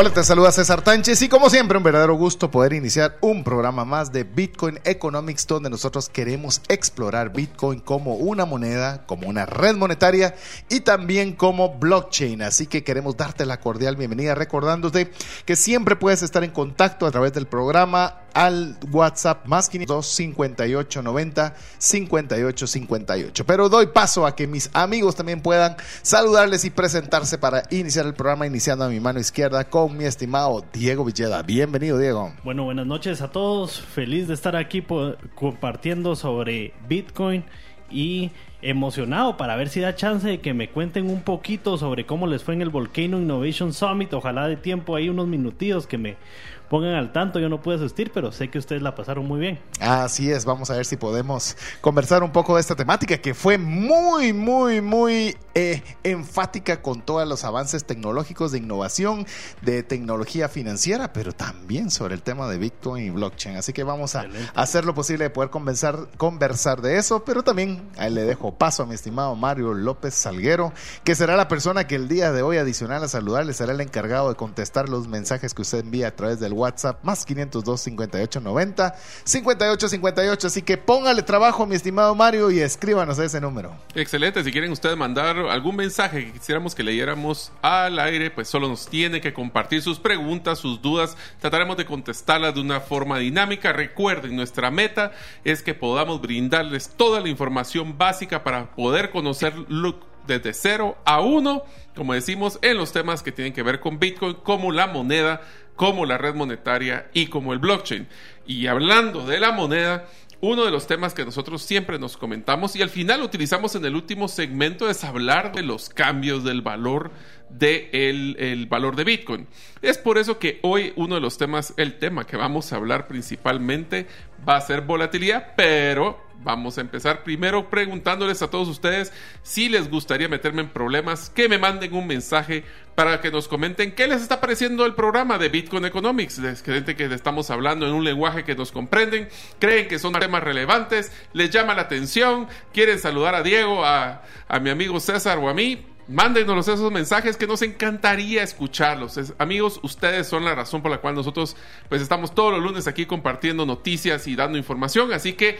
Hola, te saluda César Tánchez y como siempre un verdadero gusto poder iniciar un programa más de Bitcoin Economics donde nosotros queremos explorar Bitcoin como una moneda, como una red monetaria y también como blockchain. Así que queremos darte la cordial bienvenida recordándote que siempre puedes estar en contacto a través del programa al WhatsApp más 502 58 90 58 58. Pero doy paso a que mis amigos también puedan saludarles y presentarse para iniciar el programa, iniciando a mi mano izquierda con mi estimado Diego Villeda. Bienvenido, Diego. Bueno, buenas noches a todos. Feliz de estar aquí compartiendo sobre Bitcoin y emocionado para ver si da chance de que me cuenten un poquito sobre cómo les fue en el Volcano Innovation Summit. Ojalá de tiempo ahí unos minutitos que me pongan al tanto. Yo no pude asistir, pero sé que ustedes la pasaron muy bien. Así es, vamos a ver si podemos conversar un poco de esta temática que fue muy, muy, muy eh, enfática con todos los avances tecnológicos de innovación, de tecnología financiera, pero también sobre el tema de Bitcoin y blockchain. Así que vamos a hacer lo posible de poder conversar, conversar de eso, pero también ahí le dejo paso a mi estimado Mario López Salguero, que será la persona que el día de hoy, adicional a saludarle, será el encargado de contestar los mensajes que usted envía a través del WhatsApp más 502 58 90 58 58. Así que póngale trabajo, mi estimado Mario, y escríbanos a ese número. Excelente. Si quieren ustedes mandar algún mensaje que quisiéramos que leyéramos al aire, pues solo nos tiene que compartir sus preguntas, sus dudas. Trataremos de contestarlas de una forma dinámica. Recuerden, nuestra meta es que podamos brindarles toda la información básica para poder conocer desde cero a uno, como decimos, en los temas que tienen que ver con Bitcoin, como la moneda, como la red monetaria y como el blockchain. Y hablando de la moneda, uno de los temas que nosotros siempre nos comentamos y al final utilizamos en el último segmento es hablar de los cambios del valor de el, valor de Bitcoin. Es por eso que hoy uno de los temas, el tema que vamos a hablar principalmente va a ser volatilidad, pero vamos a empezar primero preguntándoles a todos ustedes si les gustaría meterme en problemas, que me manden un mensaje para que nos comenten qué les está pareciendo el programa de Bitcoin Economics. Les creen que estamos hablando en un lenguaje que nos comprenden, creen que son temas relevantes, les llama la atención, quieren saludar a Diego, a, a mi amigo César o a mí Mándenos esos mensajes que nos encantaría escucharlos. amigos, ustedes son la razón por la cual nosotros pues estamos todos los lunes aquí compartiendo noticias y dando información. Así que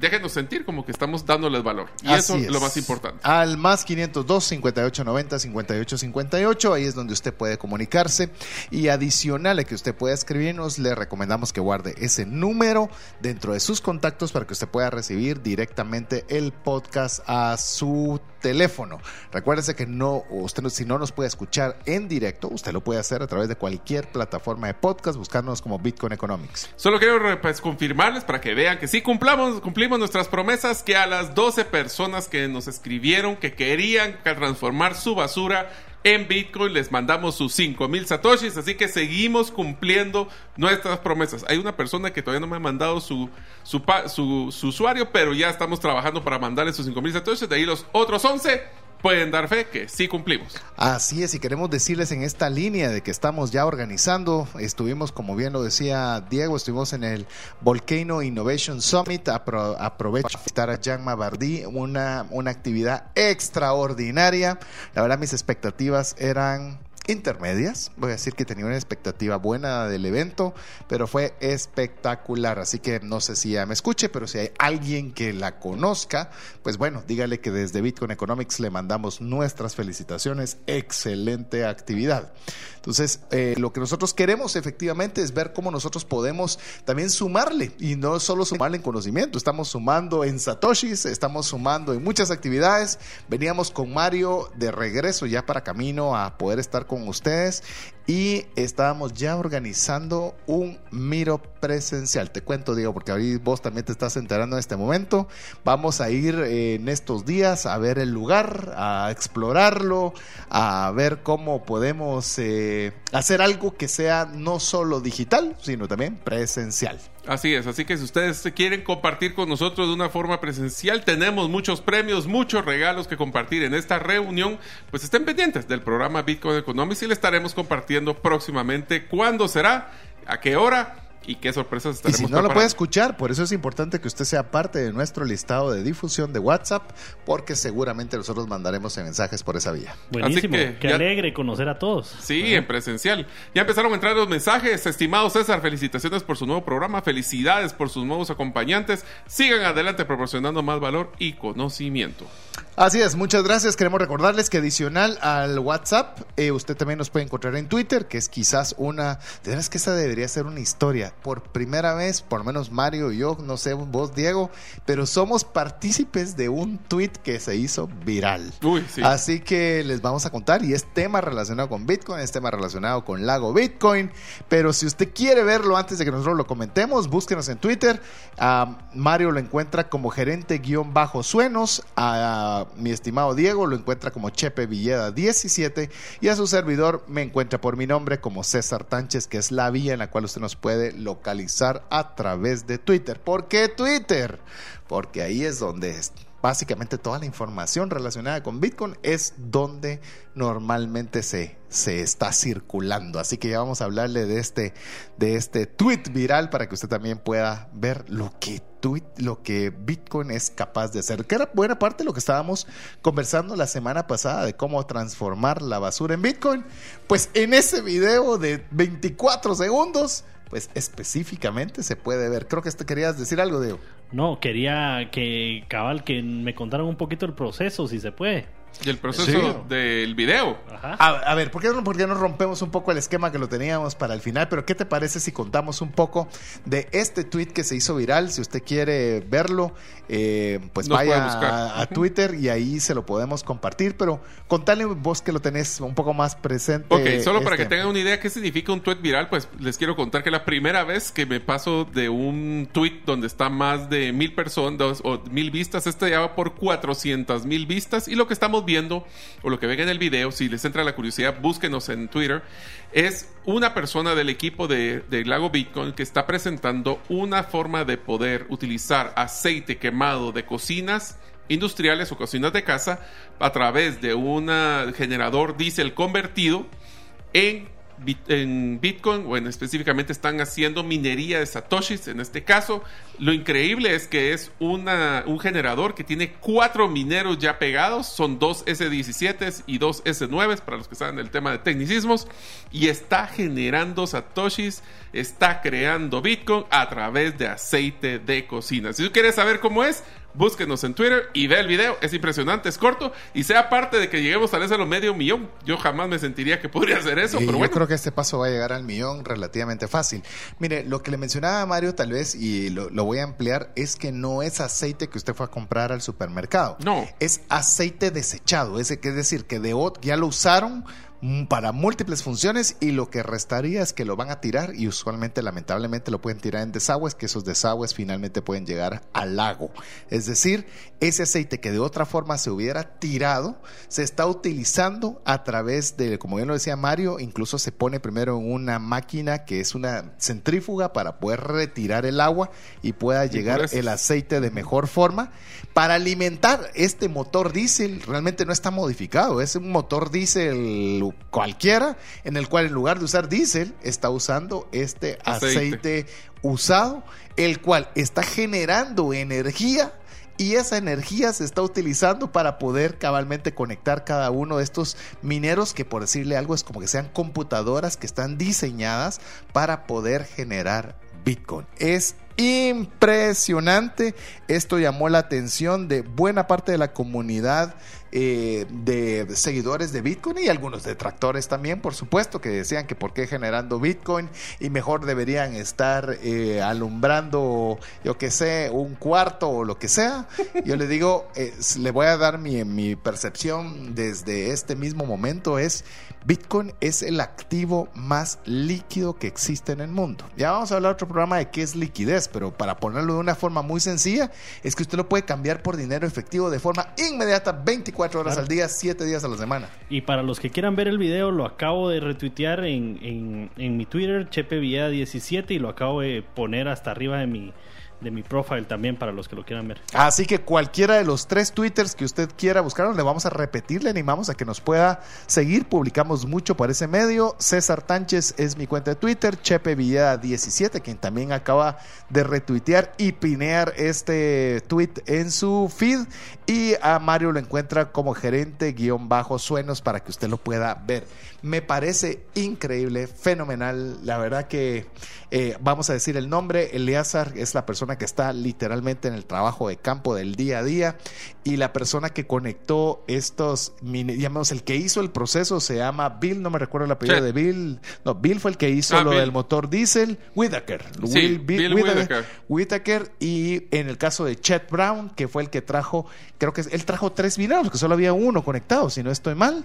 déjenos sentir como que estamos dándoles valor. Y eso es lo más importante. Al más 502 5890 5858, ahí es donde usted puede comunicarse. Y adicional a que usted pueda escribirnos, le recomendamos que guarde ese número dentro de sus contactos para que usted pueda recibir directamente el podcast a su teléfono. Que no, usted si no nos puede escuchar en directo, usted lo puede hacer a través de cualquier plataforma de podcast, buscarnos como Bitcoin Economics. Solo quiero pues, confirmarles para que vean que sí cumplamos, cumplimos nuestras promesas, que a las 12 personas que nos escribieron que querían transformar su basura en Bitcoin les mandamos sus 5000 satoshis, así que seguimos cumpliendo nuestras promesas. Hay una persona que todavía no me ha mandado su, su, su, usuario, pero ya estamos trabajando para mandarle sus 5000 satoshis. De ahí los otros 11 pueden dar fe que sí cumplimos. Así es, y queremos decirles en esta línea de que estamos ya organizando, estuvimos, como bien lo decía Diego, estuvimos en el Volcano Innovation Summit, aprovecho para visitar a Jean Mabardi, una, una actividad extraordinaria, la verdad mis expectativas eran intermedias. Voy a decir que tenía una expectativa buena del evento, pero fue espectacular. Así que no sé si ya me escuche, pero si hay alguien que la conozca, pues bueno, dígale que desde Bitcoin Economics le mandamos nuestras felicitaciones. Excelente actividad. Entonces, eh, lo que nosotros queremos efectivamente es ver cómo nosotros podemos también sumarle y no solo sumarle en conocimiento, estamos sumando en Satoshis, estamos sumando en muchas actividades. Veníamos con Mario de regreso ya para camino a poder estar con ustedes y estábamos ya organizando un miro presencial. Te cuento, Diego, porque ahí vos también te estás enterando en este momento. Vamos a ir eh, en estos días a ver el lugar, a explorarlo, a ver cómo podemos eh, hacer algo que sea no solo digital, sino también presencial. Así es, así que si ustedes quieren compartir con nosotros de una forma presencial, tenemos muchos premios, muchos regalos que compartir en esta reunión, pues estén pendientes del programa Bitcoin Economics y le estaremos compartiendo próximamente cuándo será, a qué hora y qué sorpresas Y estaremos si no lo puede escuchar, por eso es importante que usted sea parte de nuestro listado de difusión de WhatsApp, porque seguramente nosotros mandaremos mensajes por esa vía. Buenísimo. que Qué ya- alegre conocer a todos. Sí, en presencial. Ya empezaron a entrar los mensajes. Estimado César, felicitaciones por su nuevo programa. Felicidades por sus nuevos acompañantes. Sigan adelante proporcionando más valor y conocimiento. Así es, muchas gracias. Queremos recordarles que adicional al WhatsApp, eh, usted también nos puede encontrar en Twitter, que es quizás una... De veras que esa debería ser una historia. Por primera vez, por lo menos Mario y yo, no sé vos, Diego, pero somos partícipes de un tweet que se hizo viral. Uy, sí. Así que les vamos a contar y es tema relacionado con Bitcoin, es tema relacionado con Lago Bitcoin, pero si usted quiere verlo antes de que nosotros lo comentemos, búsquenos en Twitter. A Mario lo encuentra como gerente guion bajo suenos, a mi estimado Diego lo encuentra como Chepe Villeda 17 y a su servidor me encuentra por mi nombre como César Tánchez, que es la vía en la cual usted nos puede localizar a través de Twitter. ¿Por qué Twitter? Porque ahí es donde básicamente toda la información relacionada con Bitcoin es donde normalmente se, se está circulando. Así que ya vamos a hablarle de este, de este tweet viral para que usted también pueda ver lo que tweet, lo que Bitcoin es capaz de hacer. Que era buena parte de lo que estábamos conversando la semana pasada de cómo transformar la basura en Bitcoin. Pues en ese video de 24 segundos, pues específicamente se puede ver. Creo que te querías decir algo, Diego. No, quería que cabal que me contaran un poquito el proceso, si se puede. Y el proceso Sí. del video. Ajá. A, a ver, ¿por qué, no, por qué no rompemos un poco el esquema que lo teníamos para el final? Pero ¿qué te parece si contamos un poco de este tweet que se hizo viral? Si usted quiere verlo, eh, pues Nos vaya buscar. a, a Twitter y ahí se lo podemos compartir. Pero contale vos que lo tenés un poco más presente. Ok, solo para este. que tengan una idea qué significa un tweet viral, pues les quiero contar que la primera vez que me paso de un tweet donde está más de mil personas o mil vistas, este ya va por 400 mil vistas y lo que estamos viendo o lo que ven en el video, si les entra la curiosidad, búsquenos en Twitter, es una persona del equipo de, de Lago Bitcoin que está presentando una forma de poder utilizar aceite quemado de cocinas industriales o cocinas de casa a través de un generador diésel convertido en, en Bitcoin o en específicamente están haciendo minería de satoshis en este caso. Lo increíble es que es un generador que tiene cuatro mineros ya pegados. Son dos S17 y dos S9 para los que saben del tema de tecnicismos. Y está generando satoshis está creando Bitcoin a través de aceite de cocina. Si tú quieres saber cómo es Búsquenos en Twitter y ve el video. Es impresionante, es corto. Y sea parte de que lleguemos tal vez a los medio millón. Yo jamás me sentiría que podría hacer eso. Y pero yo bueno. creo que este paso va a llegar al millón relativamente fácil. Mire, lo que le mencionaba a Mario tal vez, y lo, lo voy a ampliar, es que no es aceite que usted fue a comprar al supermercado. No. Es aceite desechado. Ese que es decir, que de, ya lo usaron para múltiples funciones y lo que restaría es que lo van a tirar y usualmente lamentablemente lo pueden tirar en desagües que esos desagües finalmente pueden llegar al lago es decir ese aceite que de otra forma se hubiera tirado se está utilizando a través de como bien lo decía Mario incluso se pone primero en una máquina que es una centrífuga para poder retirar el agua y pueda llegar Impurezas. el aceite de mejor forma para alimentar este motor diésel realmente no está modificado es un motor diésel cualquiera en el cual en lugar de usar diésel está usando este Aceite. aceite usado el cual está generando energía y esa energía se está utilizando para poder cabalmente conectar cada uno de estos mineros que por decirle algo es como que sean computadoras que están diseñadas para poder generar Bitcoin. Es impresionante. Esto llamó la atención de buena parte de la comunidad eh, de seguidores de Bitcoin y algunos detractores también, por supuesto, que decían que por qué generando Bitcoin y mejor deberían estar eh, alumbrando, yo que sé, un cuarto o lo que sea. Yo le digo, eh, le voy a dar mi, mi percepción desde este mismo momento, es Bitcoin es el activo más líquido que existe en el mundo. Ya vamos a hablar otro programa de qué es liquidez, pero para ponerlo de una forma muy sencilla, es que usted lo puede cambiar por dinero efectivo de forma inmediata, 24 horas Claro. al día, 7 días a la semana. Y para los que quieran ver el video, lo acabo de retuitear en, en, en mi Twitter, ChepeVillada17, y lo acabo de poner hasta arriba de mi, de mi profile también para los que lo quieran ver. Así que cualquiera de los tres twitters que usted quiera buscar, le vamos a repetir, le animamos a que nos pueda seguir. Publicamos mucho por ese medio. César Tánchez es mi cuenta de Twitter, Chepe Villada 17, quien también acaba de retuitear y pinear este tweet en su feed. Y a Mario lo encuentra como gerente guion bajo suenos para que usted lo pueda ver. Me parece increíble, fenomenal. La verdad que eh, vamos a decir el nombre. Eleazar es la persona que está literalmente en el trabajo de campo del día a día. Y la persona que conectó estos, digamos, el que hizo el proceso se llama Bill, no me recuerdo el apellido Sí. de Bill. No, Bill fue el que hizo Ah, lo Bill. del motor diésel. Whitaker. Sí, Bill Whittaker. Whittaker y en el caso de Chet Brown, que fue el que trajo, creo que él trajo tres mineros, que solo había uno conectado, si no estoy mal,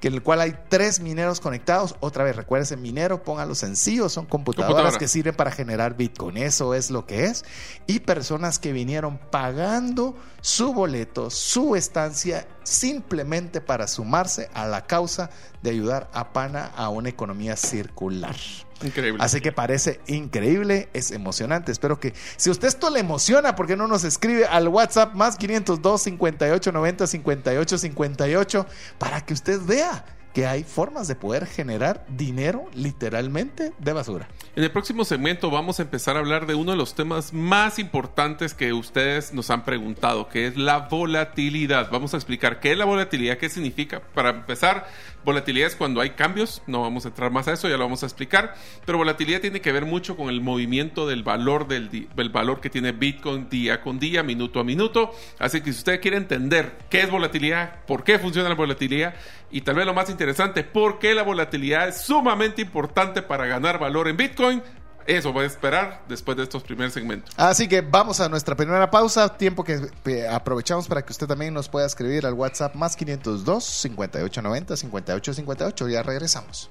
que en el cual hay tres mineros conectados. Otra vez, recuérdense, minero, pónganlo sencillo, son computadoras Computadora. que sirven para generar Bitcoin, eso es lo que es. Y personas que vinieron pagando su boleto, su estancia, simplemente para sumarse a la causa de ayudar a Pana a una economía circular. Increíble. Así que parece increíble, es emocionante. Espero que si usted esto le emociona, ¿por qué no nos escribe al WhatsApp más 502 58 90 58 58 para que usted vea que hay formas de poder generar dinero literalmente de basura? En el próximo segmento vamos a empezar a hablar de uno de los temas más importantes que ustedes nos han preguntado, que es la volatilidad. Vamos a explicar qué es la volatilidad, qué significa. Para empezar, volatilidad es cuando hay cambios, no vamos a entrar más a eso, ya lo vamos a explicar, pero volatilidad tiene que ver mucho con el movimiento del valor del, del valor que tiene Bitcoin día con día, minuto a minuto. Así que si usted quiere entender qué es volatilidad, por qué funciona la volatilidad y tal vez lo más interesante, por qué la volatilidad es sumamente importante para ganar valor en Bitcoin, eso va a esperar después de estos primeros segmentos. Así que vamos a nuestra primera pausa, tiempo que aprovechamos para que usted también nos pueda escribir al WhatsApp más 502 58 90 58 58. Ya regresamos.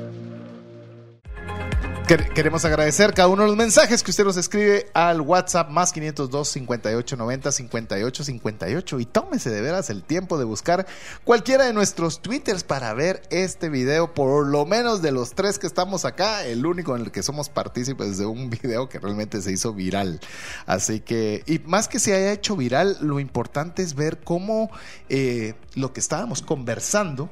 Quer- Queremos agradecer cada uno de los mensajes que usted nos escribe al WhatsApp más 502 58 90 58 58 y tómese de veras el tiempo de buscar cualquiera de nuestros twitters para ver este video, por lo menos de los tres que estamos acá, el único en el que somos partícipes de un video que realmente se hizo viral. Así que, y más que se haya hecho viral, lo importante es ver cómo eh, lo que estábamos conversando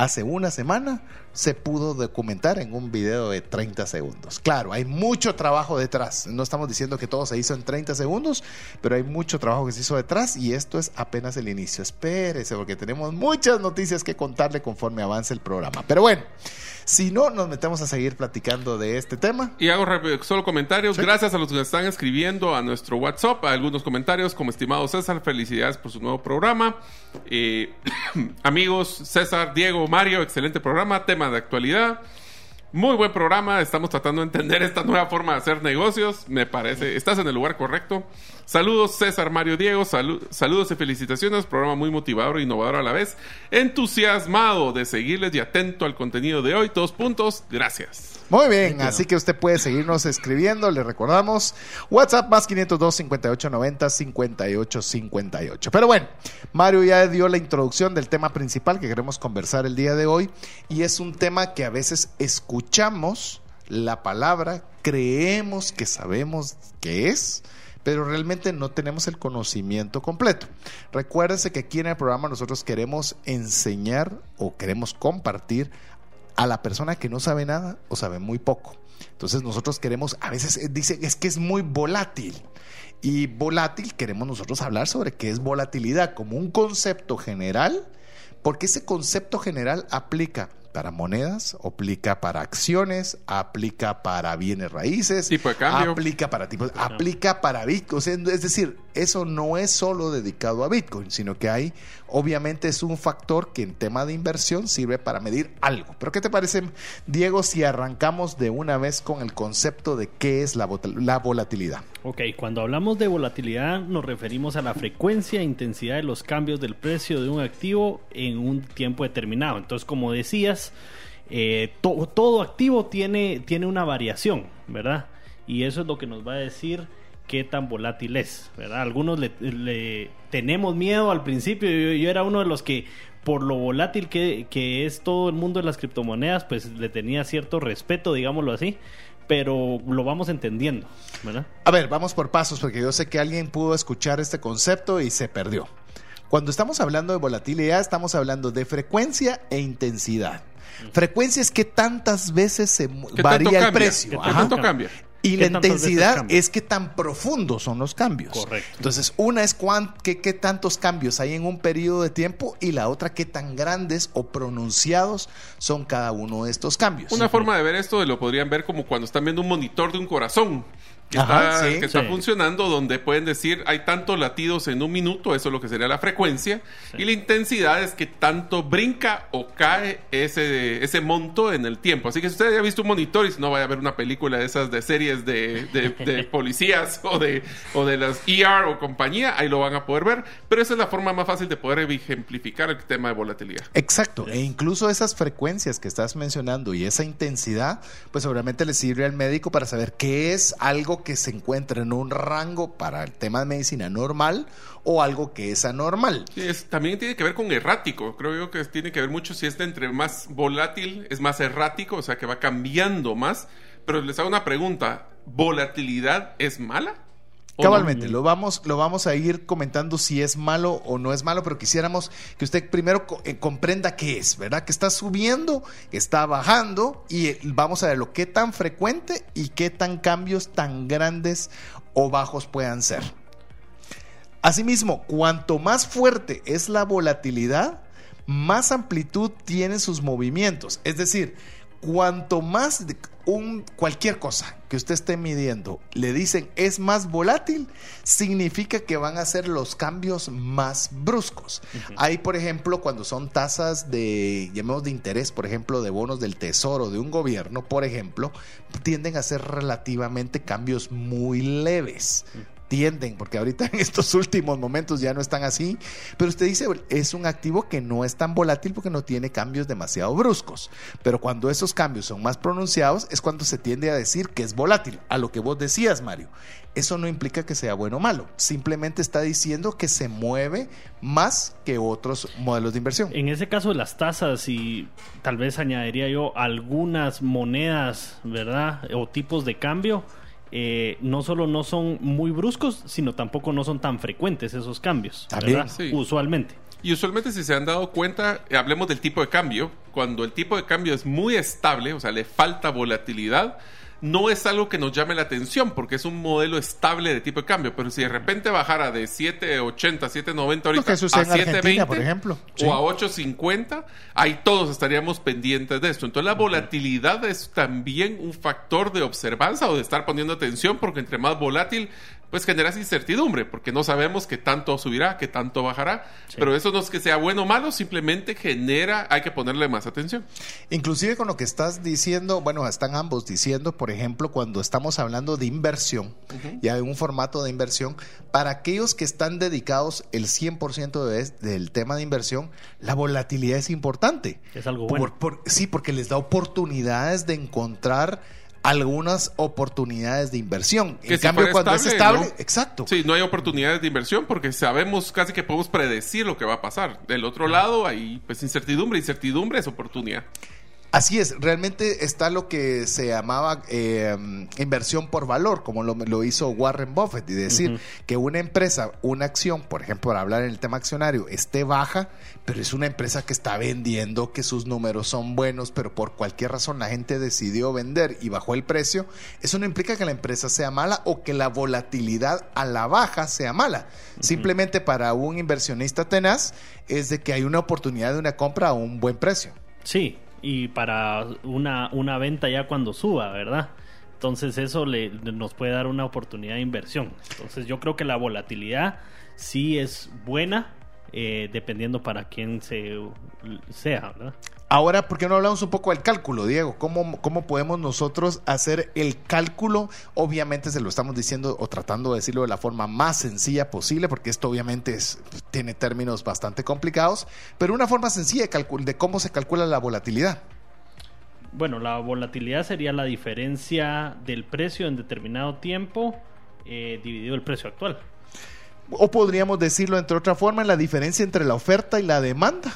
hace una semana se pudo documentar en un video de 30 segundos. Claro, hay mucho trabajo detrás. No estamos diciendo que todo se hizo en 30 segundos, pero hay mucho trabajo que se hizo detrás y esto es apenas el inicio. Espérese porque tenemos muchas noticias que contarle conforme avance el programa. Pero bueno, si no, nos metemos a seguir platicando de este tema. Y hago rápido- solo comentarios. Gracias a los que están escribiendo a nuestro WhatsApp. Algunos comentarios, como estimado César, felicidades por su nuevo programa. Eh, amigos, César, Diego, Mario, excelente programa, tema de actualidad. Muy buen programa, estamos tratando de entender esta nueva forma de hacer negocios. Me parece, estás en el lugar correcto. Saludos, César, Mario, Diego. salu- saludos y felicitaciones. Programa muy motivador e innovador a la vez. Entusiasmado de seguirles y atento al contenido de hoy. Dos puntos. Gracias. Muy bien, así que usted puede seguirnos escribiendo, le recordamos, WhatsApp más 502 58 90 58 58. Pero bueno, Mario ya dio la introducción del tema principal que queremos conversar el día de hoy y es un tema que a veces escuchamos la palabra, creemos que sabemos qué es, pero realmente no tenemos el conocimiento completo. Recuérdese que aquí en el programa nosotros queremos enseñar o queremos compartir a la persona que no sabe nada o sabe muy poco. Entonces nosotros queremos, a veces eh, dicen, es que es muy volátil. Y volátil queremos nosotros hablar sobre qué es volatilidad como un concepto general, porque ese concepto general aplica para monedas, aplica para acciones, aplica para bienes raíces, Tipo de cambio. aplica para tipos, aplica para Bitcoin. O sea, es decir, eso no es solo dedicado a Bitcoin, sino que hay, obviamente, es un factor que en tema de inversión sirve para medir algo. Pero ¿qué te parece, Diego, si arrancamos de una vez con el concepto de qué es la, vol- la volatilidad? Ok, cuando hablamos de volatilidad nos referimos a la frecuencia e intensidad de los cambios del precio de un activo en un tiempo determinado. Entonces, como decías, eh, to- todo activo tiene, tiene una variación, ¿verdad? Y eso es lo que nos va a decir qué tan volátil es, ¿verdad? Algunos le, le- tenemos miedo al principio, yo, yo era uno de los que por lo volátil que, que es todo el mundo de las criptomonedas, pues le tenía cierto respeto, digámoslo así, pero lo vamos entendiendo, ¿verdad? A ver, vamos por pasos, porque yo sé que alguien pudo escuchar este concepto y se perdió. Cuando estamos hablando de volatilidad, estamos hablando de frecuencia e intensidad. Frecuencia es que tantas veces se mu- ¿Qué tanto varía el precio. ¿Qué Ajá. tanto cambia? Y ¿Qué la intensidad es que tan profundos son los cambios. Correcto. Entonces, una es cuán- qué, qué tantos cambios hay en un periodo de tiempo y la otra qué tan grandes o pronunciados son cada uno de estos cambios. Una forma de ver esto lo podrían ver como cuando están viendo un monitor de un corazón que Ajá, está, sí. que está Sí. funcionando, donde pueden decir hay tantos latidos en un minuto, eso es lo que sería la frecuencia, y la intensidad es que tanto brinca o cae ese, ese monto en el tiempo. Así que si usted ya ha visto un monitor y si no vaya a ver una película de esas de series de, de- de policías o de, o de las ER o compañía, ahí lo van a poder ver, pero esa es la forma más fácil de poder ejemplificar el tema de volatilidad. Exacto, e incluso esas frecuencias que estás mencionando y esa intensidad, pues seguramente le sirve al médico para saber qué es algo que se encuentra en un rango para el tema de medicina normal o algo que es anormal. Es- también tiene que ver con errático. Creo yo que tiene que ver mucho si este entre más volátil es más errático, o sea que va cambiando más. Pero les hago una pregunta: ¿volatilidad es mala? Cabalmente, lo vamos, lo vamos a ir comentando si es malo o no es malo, pero quisiéramos que usted primero eh, comprenda qué es, ¿verdad? Que está subiendo, está bajando y eh, vamos a ver lo que tan frecuente y qué tan cambios tan grandes o bajos puedan ser. Asimismo, cuanto más fuerte es la volatilidad, más amplitud tienen sus movimientos. Es decir, cuanto más un, cualquier cosa que usted esté midiendo le dicen es más volátil, significa que van a ser los cambios más bruscos. Hay, por ejemplo, cuando son tasas de, llamemos de interés, por ejemplo, de bonos del tesoro de un gobierno, por ejemplo, tienden a ser relativamente cambios muy leves tienden, porque ahorita en estos últimos momentos ya no están así, pero usted dice, es un activo que no es tan volátil porque no tiene cambios demasiado bruscos, pero cuando esos cambios son más pronunciados es cuando se tiende a decir que es volátil, a lo que vos decías, Mario. Eso no implica que sea bueno o malo, simplemente está diciendo que se mueve más que otros modelos de inversión. En ese caso las tasas y tal vez añadiría yo algunas monedas, ¿verdad? O tipos de cambio, eh, no solo no son muy bruscos, sino tampoco no son tan frecuentes esos cambios. ¿verdad? Sí. Usualmente. Y usualmente si se han dado cuenta, hablemos del tipo de cambio. Cuando el tipo de cambio es muy estable, o sea, le falta volatilidad, no es algo que nos llame la atención porque es un modelo estable de tipo de cambio. Pero si de repente bajara de 7.80, 7.90 Lo ahorita a sucede en Argentina, 7.20 por ejemplo. Sí. o a 8.50, ahí todos estaríamos pendientes de esto. Entonces la volatilidad es también un factor de observanza o de estar poniendo atención porque entre más volátil, pues generas incertidumbre porque no sabemos qué tanto subirá, qué tanto bajará. Pero eso no es que sea bueno o malo, simplemente genera, hay que ponerle más atención. Inclusive con lo que estás diciendo, bueno, están ambos diciendo, por ejemplo, cuando estamos hablando de inversión, ya en un formato de inversión, para aquellos que están dedicados el 100% de, del tema de inversión, la volatilidad es importante. Es algo Por- bueno. por- sí, porque les da oportunidades de encontrar algunas oportunidades de inversión. Que en si cambio, cuando es estable, estable, ¿no? exacto. Sí, no hay oportunidades de inversión porque sabemos casi que podemos predecir lo que va a pasar. Del otro lado hay pues incertidumbre, incertidumbre es oportunidad. Así es, realmente está lo que se llamaba eh, inversión por valor, como lo, lo hizo Warren Buffett, y decir que una empresa, una acción, por ejemplo, para hablar en el tema accionario, esté baja, pero es una empresa que está vendiendo, que sus números son buenos, pero por cualquier razón la gente decidió vender y bajó el precio, eso no implica que la empresa sea mala o que la volatilidad a la baja sea mala. Simplemente para un inversionista tenaz es de que hay una oportunidad de una compra a un buen precio. Sí, y para una, una venta ya cuando suba, ¿verdad? Entonces eso le, nos puede dar una oportunidad de inversión. Entonces yo creo que la volatilidad sí es buena, eh, dependiendo para quién se, sea, ¿verdad? Ahora, ¿por qué no hablamos un poco del cálculo, Diego? ¿Cómo, ¿Cómo podemos nosotros hacer el cálculo? Obviamente se lo estamos diciendo o tratando de decirlo de la forma más sencilla posible, porque esto obviamente es, tiene términos bastante complicados, pero una forma sencilla de, cómo se calcula la volatilidad. Bueno, la volatilidad sería la diferencia del precio en determinado tiempo eh, dividido el precio actual. O podríamos decirlo entre otra forma, la diferencia entre la oferta y la demanda,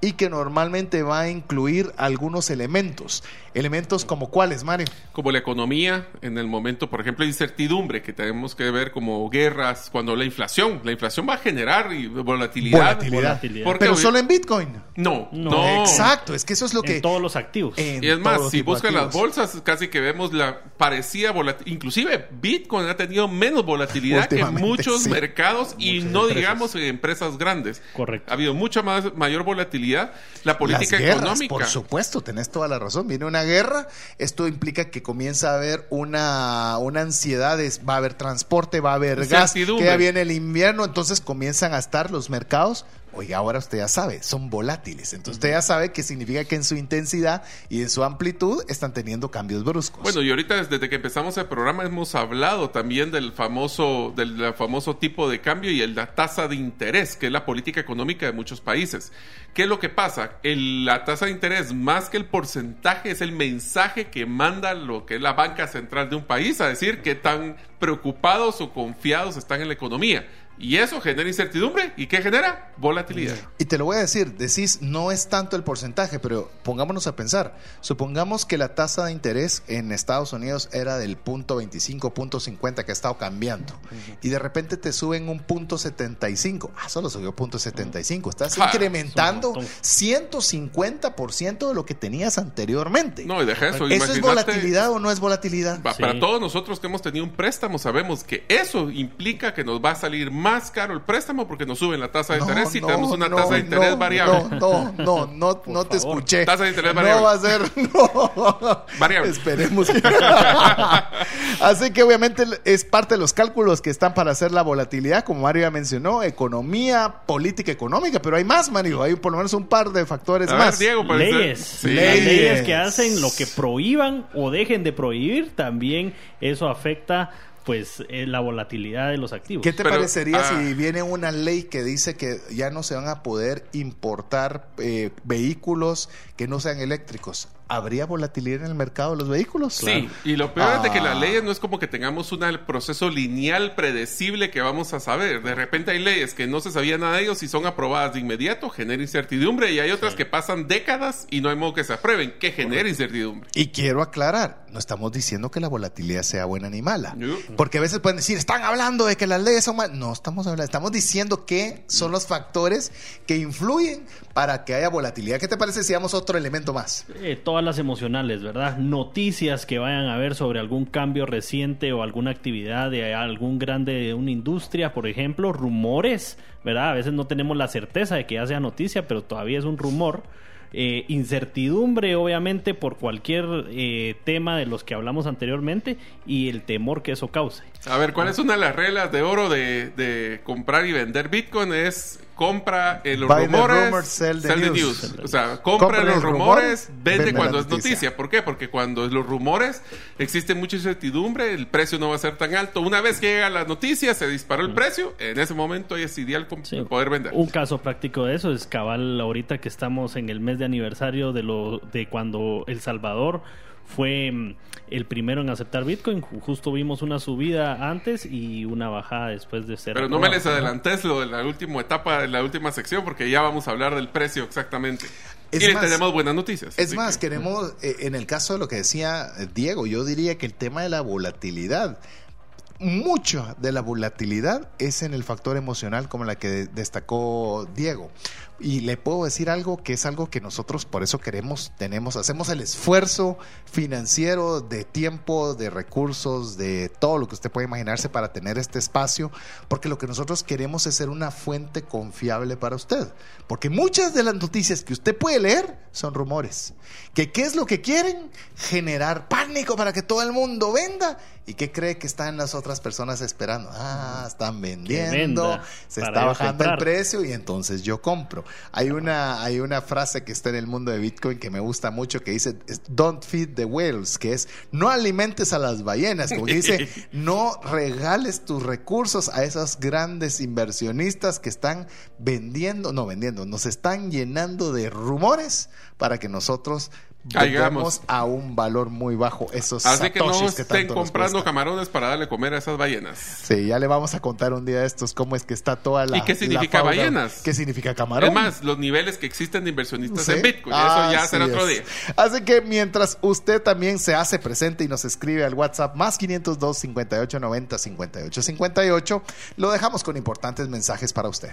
y que normalmente va a incluir algunos elementos. Elementos como cuáles, Mario. Como la economía, en el momento, por ejemplo, de incertidumbre, que tenemos que ver como guerras, cuando la inflación, la inflación va a generar y volatilidad. Volatilidad. Volatilidad. Porque Pero solo en Bitcoin. No, No. no. Exacto, es que eso es lo que... En todos los activos. Y es más, si buscan las bolsas, casi que vemos la parecida volatilidad. Inclusive Bitcoin ha tenido menos volatilidad que muchos sí. mercados y Muchas no empresas. digamos en empresas grandes. Correcto. Ha habido mucha más mayor volatilidad. La política Las guerras, económica. Por supuesto, tenés toda la razón. Viene una guerra, esto implica que comienza a haber una, una ansiedad, de- va a haber transporte, va a haber gas, que ya viene el invierno, entonces comienzan a estar los mercados. Oiga, ahora usted ya sabe, son volátiles. Entonces usted ya sabe que significa que en su intensidad y en su amplitud están teniendo cambios bruscos. Bueno, y ahorita desde que empezamos el programa hemos hablado también del famoso, del famoso tipo de cambio y el- la tasa de interés, que es la política económica de muchos países. ¿Qué es lo que pasa? El- la tasa de interés, más que el porcentaje, es el mensaje que manda lo que es la banca central de un país a decir qué tan preocupados o confiados están en la economía. Y eso genera incertidumbre. ¿Y qué genera? Volatilidad. Y te lo voy a decir, decís, no es tanto el porcentaje, pero pongámonos a pensar. Supongamos que la tasa de interés en Estados Unidos era del punto 25, punto 50 que ha estado cambiando. Y de repente te suben un punto 75. Ah, solo subió punto 75. Estás Ja, incrementando es un montón. 150% de lo que tenías anteriormente. No, y deja eso. ¿Eso es volatilidad o no es volatilidad? Sí. Para todos nosotros que hemos tenido un préstamo, sabemos que eso implica que nos va a salir más caro el préstamo porque nos suben la tasa de No, interés y no, tenemos una no, tasa de interés no, variable. No, no, no, no, no te favor. escuché. Tasa de interés No variable. va a ser, no. Variable. Esperemos que. Así que obviamente es parte de los cálculos que están para hacer la volatilidad, como Mario ya mencionó, economía, política económica, pero hay más, Mario, hay por lo menos un par de factores A más. ver, Diego, pues, leyes. sí. Las Leyes. leyes que hacen lo que prohíban o dejen de prohibir, también eso afecta pues eh, la volatilidad de los activos. ¿Qué te Pero, parecería ah. si viene una ley que dice que ya no se van a poder importar eh, vehículos que no sean eléctricos? ¿Habría volatilidad en el mercado de los vehículos? Sí, y lo peor es de que Ah. las leyes no es como que tengamos un proceso lineal predecible que vamos a saber. De repente hay leyes que no se sabía nada de ellos y son aprobadas de inmediato, genera incertidumbre, y hay otras que pasan décadas y no hay modo que se aprueben, que genera incertidumbre. Y quiero aclarar, no estamos diciendo que la volatilidad sea buena ni mala. Porque a veces pueden decir, están hablando de que las leyes son malas. No estamos hablando, estamos diciendo que son los factores que influyen para que haya volatilidad. ¿Qué te parece si damos otro elemento más? Eh, las emocionales, ¿verdad? Noticias que vayan a ver sobre algún cambio reciente o alguna actividad de algún grande de una industria, por ejemplo, rumores, ¿verdad? A veces no tenemos la certeza de que ya sea noticia, pero todavía es un rumor. Eh, incertidumbre, obviamente, por cualquier eh, tema de los que hablamos anteriormente y el temor que eso cause. A ver, ¿cuál es una de las reglas de oro de, de comprar y vender Bitcoin? Es compra en los Buy the rumores, rumor, sell the news. O sea, compra Compra en los rumores, vende vende cuando es noticia. noticia. ¿Por qué? Porque cuando es los rumores existe mucha incertidumbre, el precio no va a ser tan alto. Una vez que llega la noticia, se disparó el precio, en ese momento es ideal Sí. poder vender. Un caso práctico de eso es cabal ahorita que estamos en el mes de aniversario de lo de cuando El Salvador fue mm, el primero en aceptar Bitcoin. Justo vimos una subida antes y una bajada después de ser. Pero no me les adelantes lo de la última etapa, de la última sección, porque ya vamos a hablar del precio exactamente. Es y tenemos buenas noticias. Es más, que- queremos, eh, en el caso de lo que decía eh, Diego, yo diría que el tema de la volatilidad, mucho de la volatilidad es en el factor emocional como la que de- destacó Diego. Y le puedo decir algo que es algo que nosotros por eso queremos, tenemos, hacemos el esfuerzo financiero de tiempo, de recursos, de todo lo que usted puede imaginarse para tener este espacio, porque lo que nosotros queremos es ser una fuente confiable para usted. Porque muchas de las noticias que usted puede leer son rumores. ¿Que ¿Qué es lo que quieren? Generar pánico para que todo el mundo venda. ¿Y qué cree que están las otras personas esperando? Ah, están vendiendo, se está bajando el precio y entonces yo compro. Hay una, hay una frase que está en el mundo de Bitcoin que me gusta mucho que dice, don't feed the whales, que es, no alimentes a las ballenas, como que dice, no regales tus recursos a esos grandes inversionistas que están vendiendo, no vendiendo, nos están llenando de rumores para que nosotros Caigamos. a un valor muy bajo esos Así que no que estén comprando camarones para darle comer a esas ballenas. Sí, ya le vamos a contar un día de estos cómo es que está toda la. ¿Y qué significa fauna. ballenas? ¿Qué significa camarón? Es más, los niveles que existen de inversionistas Sí. en Bitcoin. Ah, eso ya será otro día. Así que mientras usted también se hace presente y nos escribe al WhatsApp más 502 58 90 58 58, lo dejamos con importantes mensajes para usted.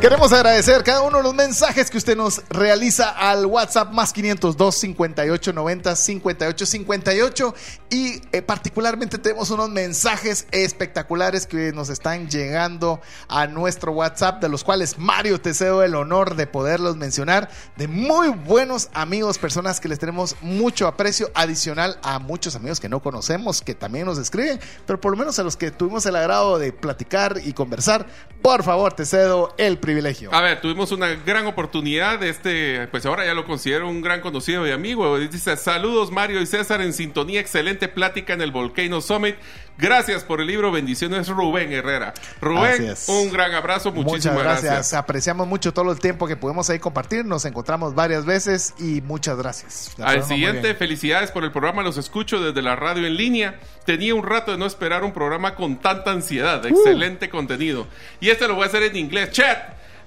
Queremos agradecer cada uno de los mensajes que usted nos realiza al WhatsApp más 502 58 90 58 58 y eh, particularmente tenemos unos mensajes espectaculares que nos están llegando a nuestro WhatsApp de los cuales Mario te cedo el honor de poderlos mencionar de muy buenos amigos, personas que les tenemos mucho aprecio adicional a muchos amigos que no conocemos que también nos escriben, pero por lo menos a los que tuvimos el agrado de platicar y conversar, por favor te cedo el privilegio. A ver, tuvimos una gran oportunidad este, pues ahora ya lo considero un gran conocido y amigo. Dice, saludos Mario y César en sintonía, excelente plática en el Volcano Summit. Gracias por el libro, bendiciones Rubén Herrera. Rubén, un gran abrazo, muchísimas Muchas gracias. gracias. Apreciamos mucho todo el tiempo que podemos ahí compartir. Nos encontramos varias veces y muchas gracias. La Al siguiente, felicidades por el programa, los escucho desde la radio en línea. Tenía un rato de no esperar un programa con tanta ansiedad, Uh. excelente contenido. Y este lo voy a hacer en inglés. Chat,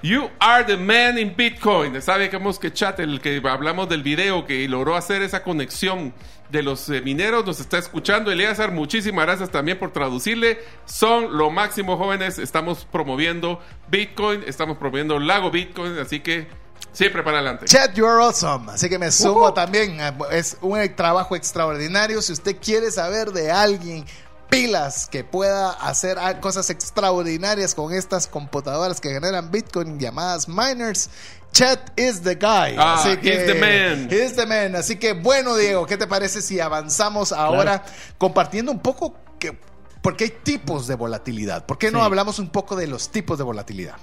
you are the man in Bitcoin. Sabemos que Chat, el que hablamos del video que logró hacer esa conexión de los eh, mineros, nos está escuchando. Eleazar, muchísimas gracias también por traducirle. Son lo máximo jóvenes, estamos promoviendo Bitcoin, estamos promoviendo Lago Bitcoin, así que siempre para adelante. Chat, you are awesome. Así que me sumo también. Es un trabajo extraordinario. Si usted quiere saber de alguien pilas que pueda hacer cosas extraordinarias con estas computadoras que generan Bitcoin llamadas miners. Chat is the guy. Ah, Así que, he's the man. He's the man. Así que bueno, Diego, ¿qué te parece si avanzamos ahora compartiendo un poco que porque hay tipos de volatilidad? ¿Por qué no Sí. hablamos un poco de los tipos de volatilidad?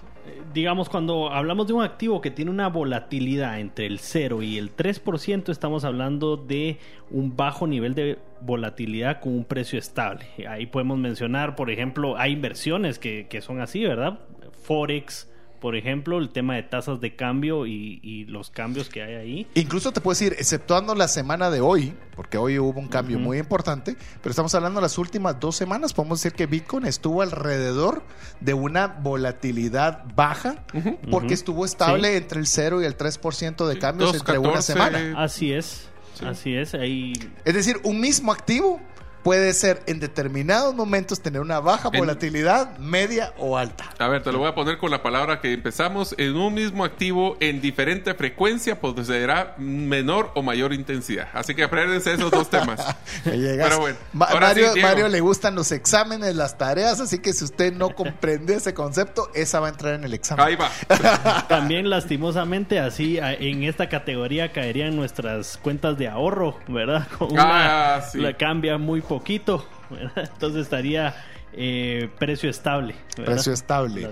Digamos, cuando hablamos de un activo que tiene una volatilidad entre el 0 y el 3%, estamos hablando de un bajo nivel de volatilidad con un precio estable. Ahí podemos mencionar, por ejemplo, hay inversiones que, que son así, ¿verdad? Forex, por ejemplo, el tema de tasas de cambio y, y los cambios que hay ahí. Incluso te puedo decir, exceptuando la semana de hoy, porque hoy hubo un cambio muy importante, pero estamos hablando de las últimas dos semanas, podemos decir que Bitcoin estuvo alrededor de una volatilidad baja, porque estuvo estable entre el 0 y el 3% de cambios entre una 2.14. semana. Así es, Sí. así es. Ahí Es decir, un mismo activo puede ser en determinados momentos tener una baja En- volatilidad, media o alta. A ver, te lo voy a poner con la palabra que empezamos. En un mismo activo, en diferente frecuencia, poseerá menor o mayor intensidad. Así que apréndense esos dos temas. Pero bueno, Ma- sí, Mario, le gustan los exámenes, las tareas, así que si usted no comprende ese concepto, esa va a entrar en el examen. Ahí va. También lastimosamente así en esta categoría caerían nuestras cuentas de ahorro, ¿verdad? Con una, Ah, sí. la cambia muy poquito, ¿verdad? Entonces estaría eh, precio estable. ¿verdad? Precio estable.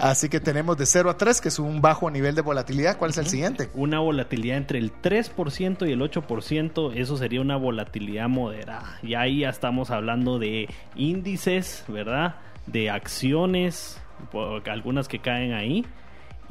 Así que tenemos de 0 a 3, que es un bajo nivel de volatilidad. ¿Cuál es el siguiente? Una volatilidad entre el 3% y el 8%, eso sería una volatilidad moderada. Y ahí ya estamos hablando de índices, ¿verdad? De acciones, algunas que caen ahí.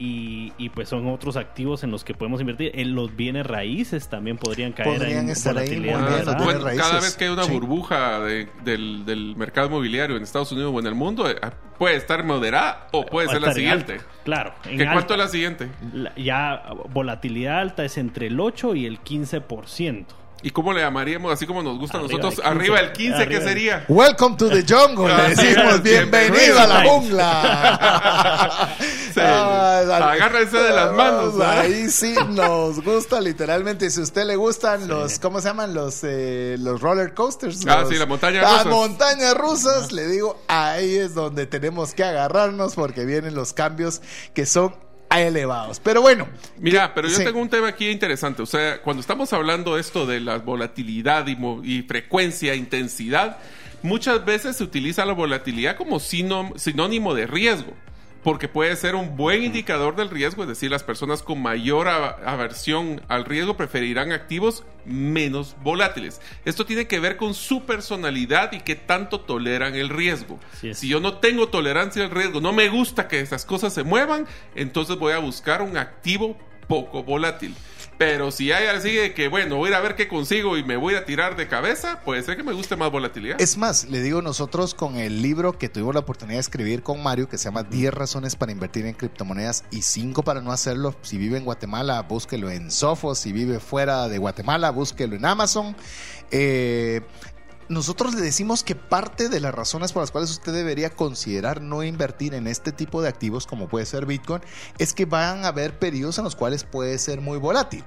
Y, y, pues son otros activos en los que podemos invertir. En los bienes raíces también podrían caer Podrían en estar ahí volatilidad muy bien, moderada. los bienes Bueno, raíces. cada vez que hay una Sí. burbuja de- del, del mercado inmobiliario en Estados Unidos o en el mundo, eh, puede estar moderada o puede O ser la siguiente. alta. Claro. en ¿Qué, ¿Cuánto es la siguiente? La- ya volatilidad alta es entre el 8 y el 15%. ¿Y cómo le llamaríamos? Así como nos gusta a nosotros, del 15. arriba del 15, ¿qué Arriba del- sería? Welcome to the jungle. Ah, Le decimos sí, bienvenido a la jungla. Sí. Ah. Agárrense de las manos, ¿ah? Ahí sí nos gusta literalmente. Si a usted le gustan los, ¿cómo se llaman? Los, eh, los roller coasters. Ah, los- sí, las montañas Las rusas. montañas rusas, le digo, ahí es donde tenemos que agarrarnos porque vienen los cambios que son elevados. Pero bueno. Mira, pero yo Sí. tengo un tema aquí interesante. O sea, cuando estamos hablando esto de la volatilidad y, frecuencia, intensidad, muchas veces se utiliza la volatilidad como sinó- sinónimo de riesgo. Porque puede ser un buen indicador del riesgo, es decir, las personas con mayor aversión al riesgo preferirán activos menos volátiles. Esto tiene que ver con su personalidad y qué tanto toleran el riesgo. Si yo no tengo tolerancia al riesgo, no me gusta que esas cosas se muevan, entonces voy a buscar un activo poco volátil. Pero si hay así de que, bueno, voy a ir a ver qué consigo y me voy a tirar de cabeza, puede ser que me guste más volatilidad. Es más, le digo nosotros con el libro que tuvimos la oportunidad de escribir con Mario, que se llama 10 razones para invertir en criptomonedas y 5 para no hacerlo. Si vive en Guatemala, búsquelo en Sofos. Si vive fuera de Guatemala, búsquelo en Amazon. Eh, nosotros le decimos que parte de las razones por las cuales usted debería considerar no invertir en este tipo de activos, como puede ser Bitcoin, es que van a haber periodos en los cuales puede ser muy volátil.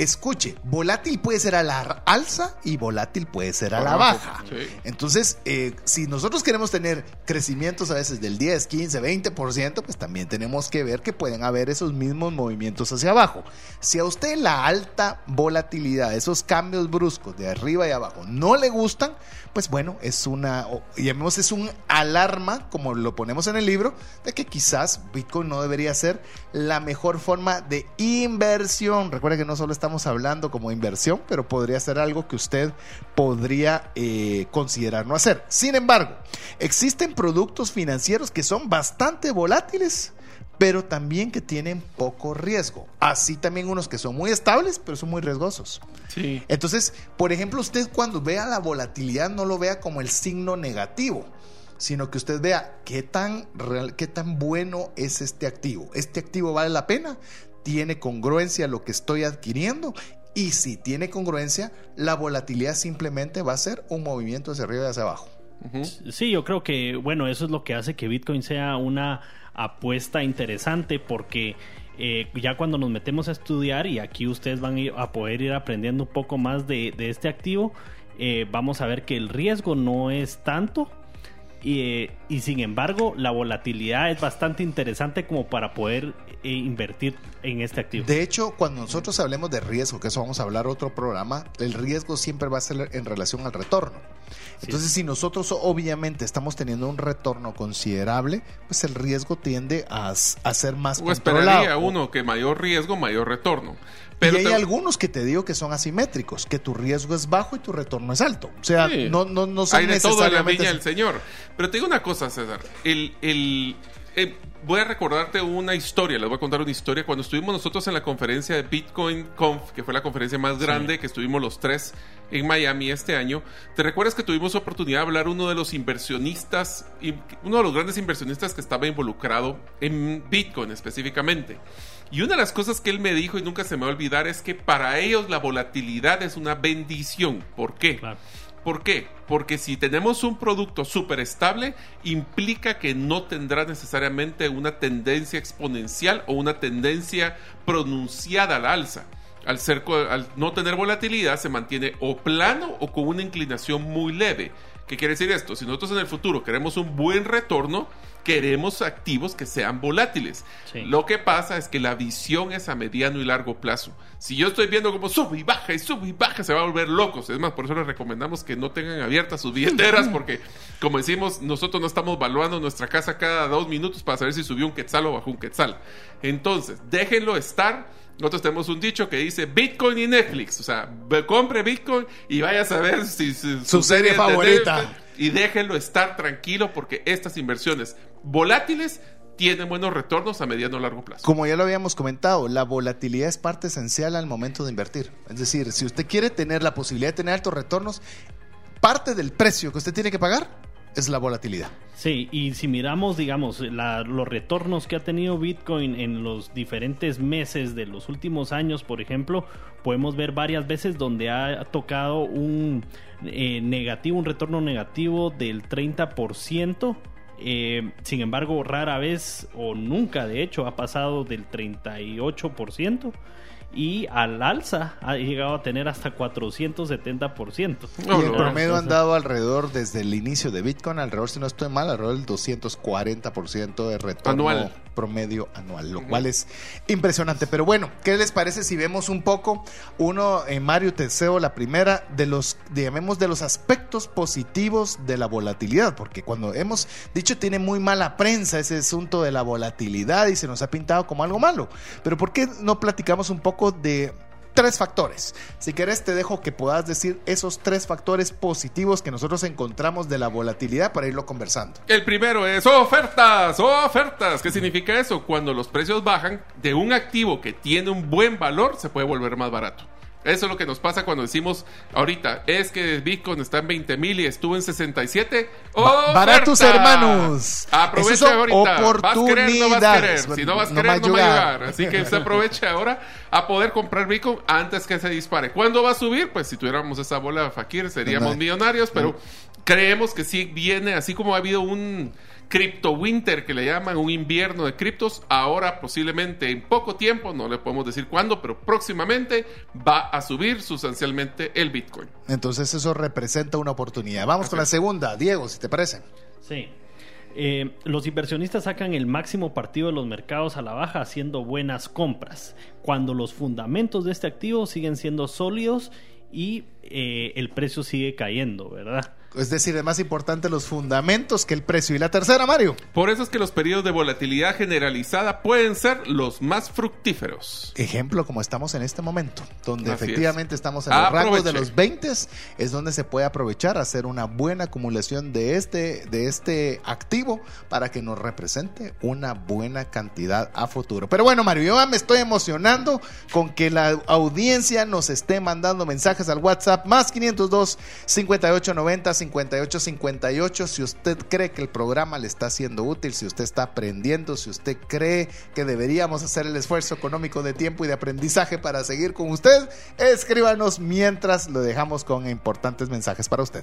Escuche, volátil puede ser a la alza y volátil puede ser a la Abajo, baja. sí. Entonces, eh, si nosotros queremos tener crecimientos a veces del 10, 15, 20%, pues también tenemos que ver que pueden haber esos mismos movimientos hacia abajo. Si a usted la alta volatilidad, esos cambios bruscos de arriba y abajo no le gustan, pues bueno, es una, llamemos es un alarma, como lo ponemos en el libro, de que quizás Bitcoin no debería ser la mejor forma de inversión. Recuerda que no solo estamos hablando como inversión, pero podría ser algo que usted podría eh, considerar no hacer. Sin embargo, existen productos financieros que son bastante volátiles pero también que tienen poco riesgo. Así también unos que son muy estables, pero son muy riesgosos. Sí. Entonces, por ejemplo, usted cuando vea la volatilidad no lo vea como el signo negativo, sino que usted vea qué tan, real- qué tan bueno es este activo. ¿Este activo vale la pena? ¿Tiene congruencia lo que estoy adquiriendo? Y si tiene congruencia, la volatilidad simplemente va a ser un movimiento hacia arriba y hacia abajo. Sí, yo creo que, bueno, eso es lo que hace que Bitcoin sea una apuesta interesante porque eh, ya cuando nos metemos a estudiar y aquí ustedes van a, poder ir aprendiendo un poco más de, este activo, eh, vamos a ver que el riesgo no es tanto eh, y sin embargo la volatilidad es bastante interesante como para poder eh, invertir en este activo. De hecho, cuando nosotros hablemos de riesgo, que eso vamos a hablar otro programa, el riesgo siempre va a ser en relación al retorno. Entonces, si nosotros obviamente estamos teniendo un retorno considerable, pues el riesgo tiende a, a ser más O esperaría controlado. uno que mayor riesgo, mayor retorno. y Pero hay te- algunos que te digo que son asimétricos, que tu riesgo es bajo y tu retorno es alto. O sea, Sí. no, no, no son Hay de todo en la viña del Señor. Pero te digo una cosa, César. El, el, eh, voy a recordarte una historia. Les voy a contar una historia. Cuando estuvimos nosotros en la conferencia de Bitcoin Conf, que fue la conferencia más grande, que estuvimos los tres en Miami este año, ¿te recuerdas que tuvimos oportunidad de hablar uno de los inversionistas, uno de los grandes inversionistas que estaba involucrado en Bitcoin específicamente? Y una de las cosas que él me dijo y nunca se me va a olvidar es que para ellos la volatilidad es una bendición. ¿Por qué? Claro. ¿Por qué? Porque si tenemos un producto súper estable, implica que no tendrá necesariamente una tendencia exponencial o una tendencia pronunciada al alza. Al, ser, al no tener volatilidad, se mantiene o plano o con una inclinación muy leve. ¿Qué quiere decir esto? Si nosotros en el futuro queremos un buen retorno, queremos activos que sean volátiles. Lo que pasa es que la visión es a mediano y largo plazo. Si yo estoy viendo como sube y baja y sube y baja, se va a volver locos. Es más, por eso les recomendamos que no tengan abiertas sus billeteras, porque, como decimos, nosotros no estamos evaluando nuestra casa cada dos minutos para saber si subió un quetzal o bajó un quetzal. Entonces, déjenlo estar. Nosotros tenemos un dicho que dice Bitcoin y Netflix. O sea, compre Bitcoin y vaya a saber si, su, serie, favorita. y déjenlo estar tranquilo porque estas inversiones volátiles tienen buenos retornos a mediano o largo plazo. Como ya lo habíamos comentado, la volatilidad es parte esencial al momento de invertir. Es decir, si usted quiere tener la posibilidad de tener altos retornos, parte del precio que usted tiene que pagar es la volatilidad. Sí, y si miramos, digamos, los retornos que ha tenido Bitcoin en los diferentes meses de los últimos años, por ejemplo, podemos ver varias veces donde ha tocado un eh, negativo, un retorno negativo del 30%. Eh, sin embargo, rara vez o nunca, de hecho, ha pasado del 38% y al alza ha llegado a tener hasta 470%. y el promedio han dado alrededor, desde el inicio de Bitcoin, alrededor, si no estoy mal, alrededor del 240% de retorno anual. promedio anual, lo cual es impresionante. Pero bueno, ¿qué les parece si vemos un poco, uno, en Mario Teseo, la primera, de los, digamos, de los aspectos positivos de la volatilidad? Porque cuando hemos dicho tiene muy mala prensa ese asunto de la volatilidad y se nos ha pintado como algo malo. Pero ¿por qué no platicamos un poco de tres factores. Si querés te dejo que puedas decir esos tres factores positivos que nosotros encontramos de la volatilidad para irlo conversando. El primero es ofertas, ofertas. ¿Qué significa eso? Cuando los precios bajan de un activo que tiene un buen valor, se puede volver más barato. Eso es lo que nos pasa cuando decimos ahorita, es que Bitcoin está en 20 mil y estuvo en 67. Baratos hermanos. Aproveche ahorita. Vas a querer, no vas a querer. Si no vas a querer, no va a llegar. Así que se aproveche ahora a poder comprar Bitcoin antes que se dispare. ¿Cuándo va a subir? Pues si tuviéramos esa bola de Fakir seríamos millonarios, pero creemos que sí viene, así como ha habido un Crypto Winter, que le llaman un invierno de criptos. Ahora, posiblemente en poco tiempo, no le podemos decir cuándo, pero próximamente va a subir sustancialmente el Bitcoin. Entonces, eso representa una oportunidad. Vamos con la segunda, Diego, si te parece. Sí. Eh, los inversionistas sacan el máximo partido de los mercados a la baja haciendo buenas compras, cuando los fundamentos de este activo siguen siendo sólidos y eh, el precio sigue cayendo, ¿verdad? Es decir, es más importante los fundamentos que el precio. Y la tercera, Mario. Por eso es que los periodos de volatilidad generalizada pueden ser los más fructíferos. Ejemplo, como estamos en este momento, donde efectivamente estamos en los rangos de los 20, es donde se puede aprovechar, hacer una buena acumulación de este, de este activo para que nos represente una buena cantidad a futuro. Pero bueno, Mario, yo me estoy emocionando con que la audiencia nos esté mandando mensajes al WhatsApp más 502 5890 5858. Si usted cree que el programa le está siendo útil, si usted está aprendiendo, si usted cree que deberíamos hacer el esfuerzo económico de tiempo y de aprendizaje para seguir con usted, escríbanos mientras lo dejamos con importantes mensajes para usted.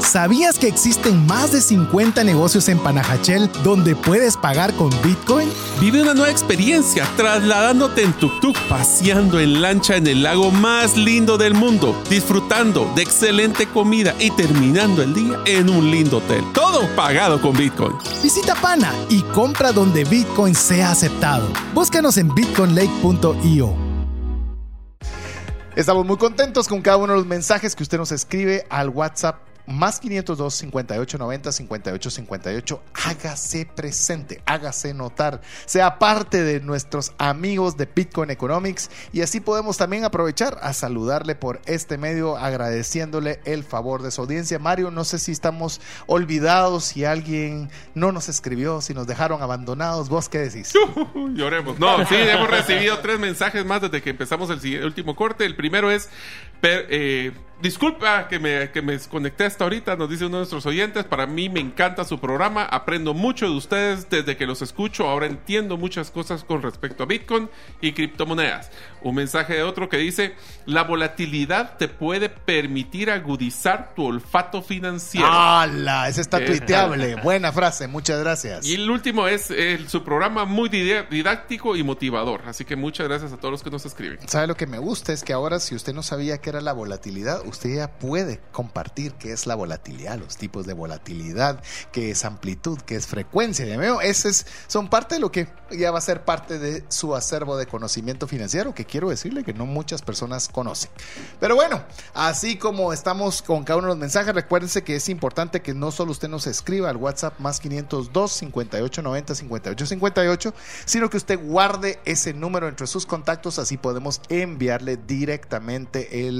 ¿Sabías que existen más de 50 negocios en Panajachel donde puedes pagar con Bitcoin? Vive una nueva experiencia trasladándote en tuk-tuk, paseando en lancha en el lago más lindo del mundo, disfrutando de excelente comida y terminando el día en un lindo hotel. Todo pagado con Bitcoin. Visita Pana y compra donde Bitcoin sea aceptado. Búscanos en bitcoinlake.io. Estamos muy contentos con cada uno de los mensajes que usted nos escribe al WhatsApp más 502 58 90 58 58. Hágase presente, hágase notar, sea parte de nuestros amigos de Bitcoin Economics y así podemos también aprovechar a saludarle por este medio agradeciéndole el favor de su audiencia. Mario, no sé si estamos olvidados, si alguien no nos escribió, si nos dejaron abandonados. ¿Vos qué decís? Lloremos. No, sí, hemos recibido tres mensajes más desde que empezamos el último corte. El primero es... Per, eh, Disculpa que me, que me desconecté hasta ahorita, nos dice uno de nuestros oyentes. Para mí me encanta su programa, aprendo mucho de ustedes desde que los escucho. Ahora entiendo muchas cosas con respecto a Bitcoin y criptomonedas. Un mensaje de otro que dice: La volatilidad te puede permitir agudizar tu olfato financiero. ¡Hala! Ese está tuiteable. Buena frase, muchas gracias. Y el último es su programa muy didáctico y motivador. Así que muchas gracias a todos los que nos escriben. ¿Sabe lo que me gusta? Es que ahora, si usted no sabía qué era la volatilidad, usted ya puede compartir qué es la volatilidad, los tipos de volatilidad, qué es amplitud, qué es frecuencia. Ya veo, esos son parte de lo que ya va a ser parte de su acervo de conocimiento financiero, que quiero decirle que no muchas personas conocen. Pero bueno, así como estamos con cada uno de los mensajes, recuérdense que es importante que no solo usted nos escriba al WhatsApp más 502 58 90 58 58, sino que usted guarde ese número entre sus contactos, así podemos enviarle directamente el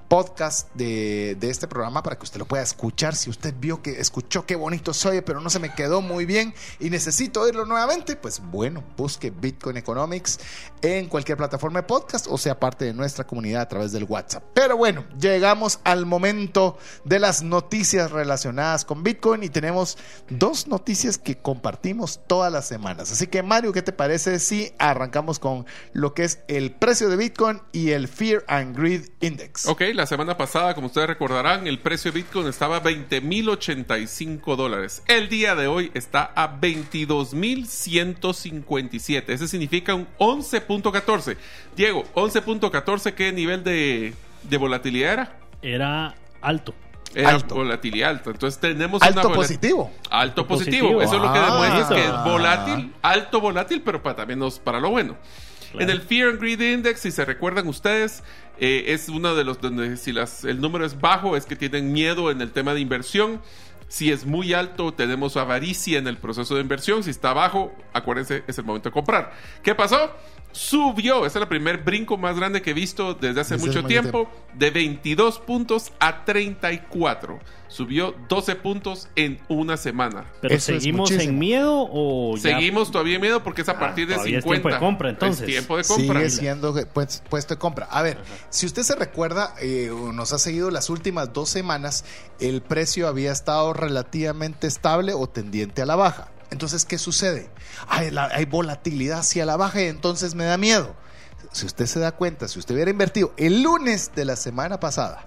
podcast de, este programa para que usted lo pueda escuchar. Si usted vio que escuchó qué bonito soy, pero no se me quedó muy bien y necesito oírlo nuevamente, pues bueno, busque Bitcoin Economics en cualquier plataforma de podcast o sea parte de nuestra comunidad a través del WhatsApp. Pero bueno, llegamos al momento de las noticias relacionadas con Bitcoin y tenemos dos noticias que compartimos todas las semanas. Así que Mario, ¿qué te parece si arrancamos con lo que es el precio de Bitcoin y el Fear and Greed Index? Ok, la semana pasada, como ustedes recordarán, el precio de Bitcoin estaba a 20.085 dólares. El día de hoy está a 22.157. Eso significa un 11.14. Diego, 11.14, ¿qué nivel de, de, volatilidad era? Era alto. Era alto. volatilidad alta. Entonces tenemos alto una positivo. Alto positivo. positivo. Eso es lo que demuestra que es volátil, alto volátil, pero para, también nos, para lo bueno. Claro. En el Fear and Greed Index, si se recuerdan ustedes, eh, es uno de los donde si las, el número es bajo es que tienen miedo en el tema de inversión. Si es muy alto, tenemos avaricia en el proceso de inversión. Si está bajo, acuérdense, es el momento de comprar. ¿Qué pasó? Subió, ese es el primer brinco más grande que he visto desde hace desde mucho tiempo, tiempo, de 22 puntos a 34. Subió 12 puntos en una semana. ¿Pero Eso seguimos en miedo o ya... Seguimos todavía en miedo porque es a partir de 50. Es tiempo de compra, entonces. Es tiempo de compra. Sigue siendo pues, puesto de compra. A ver, Ajá. si usted se recuerda, eh, nos ha seguido las últimas dos semanas, el precio había estado relativamente estable o tendiente a la baja. Entonces, ¿qué sucede? Hay, la, hay, volatilidad hacia la baja y entonces me da miedo. Si usted se da cuenta, si usted hubiera invertido el lunes de la semana pasada,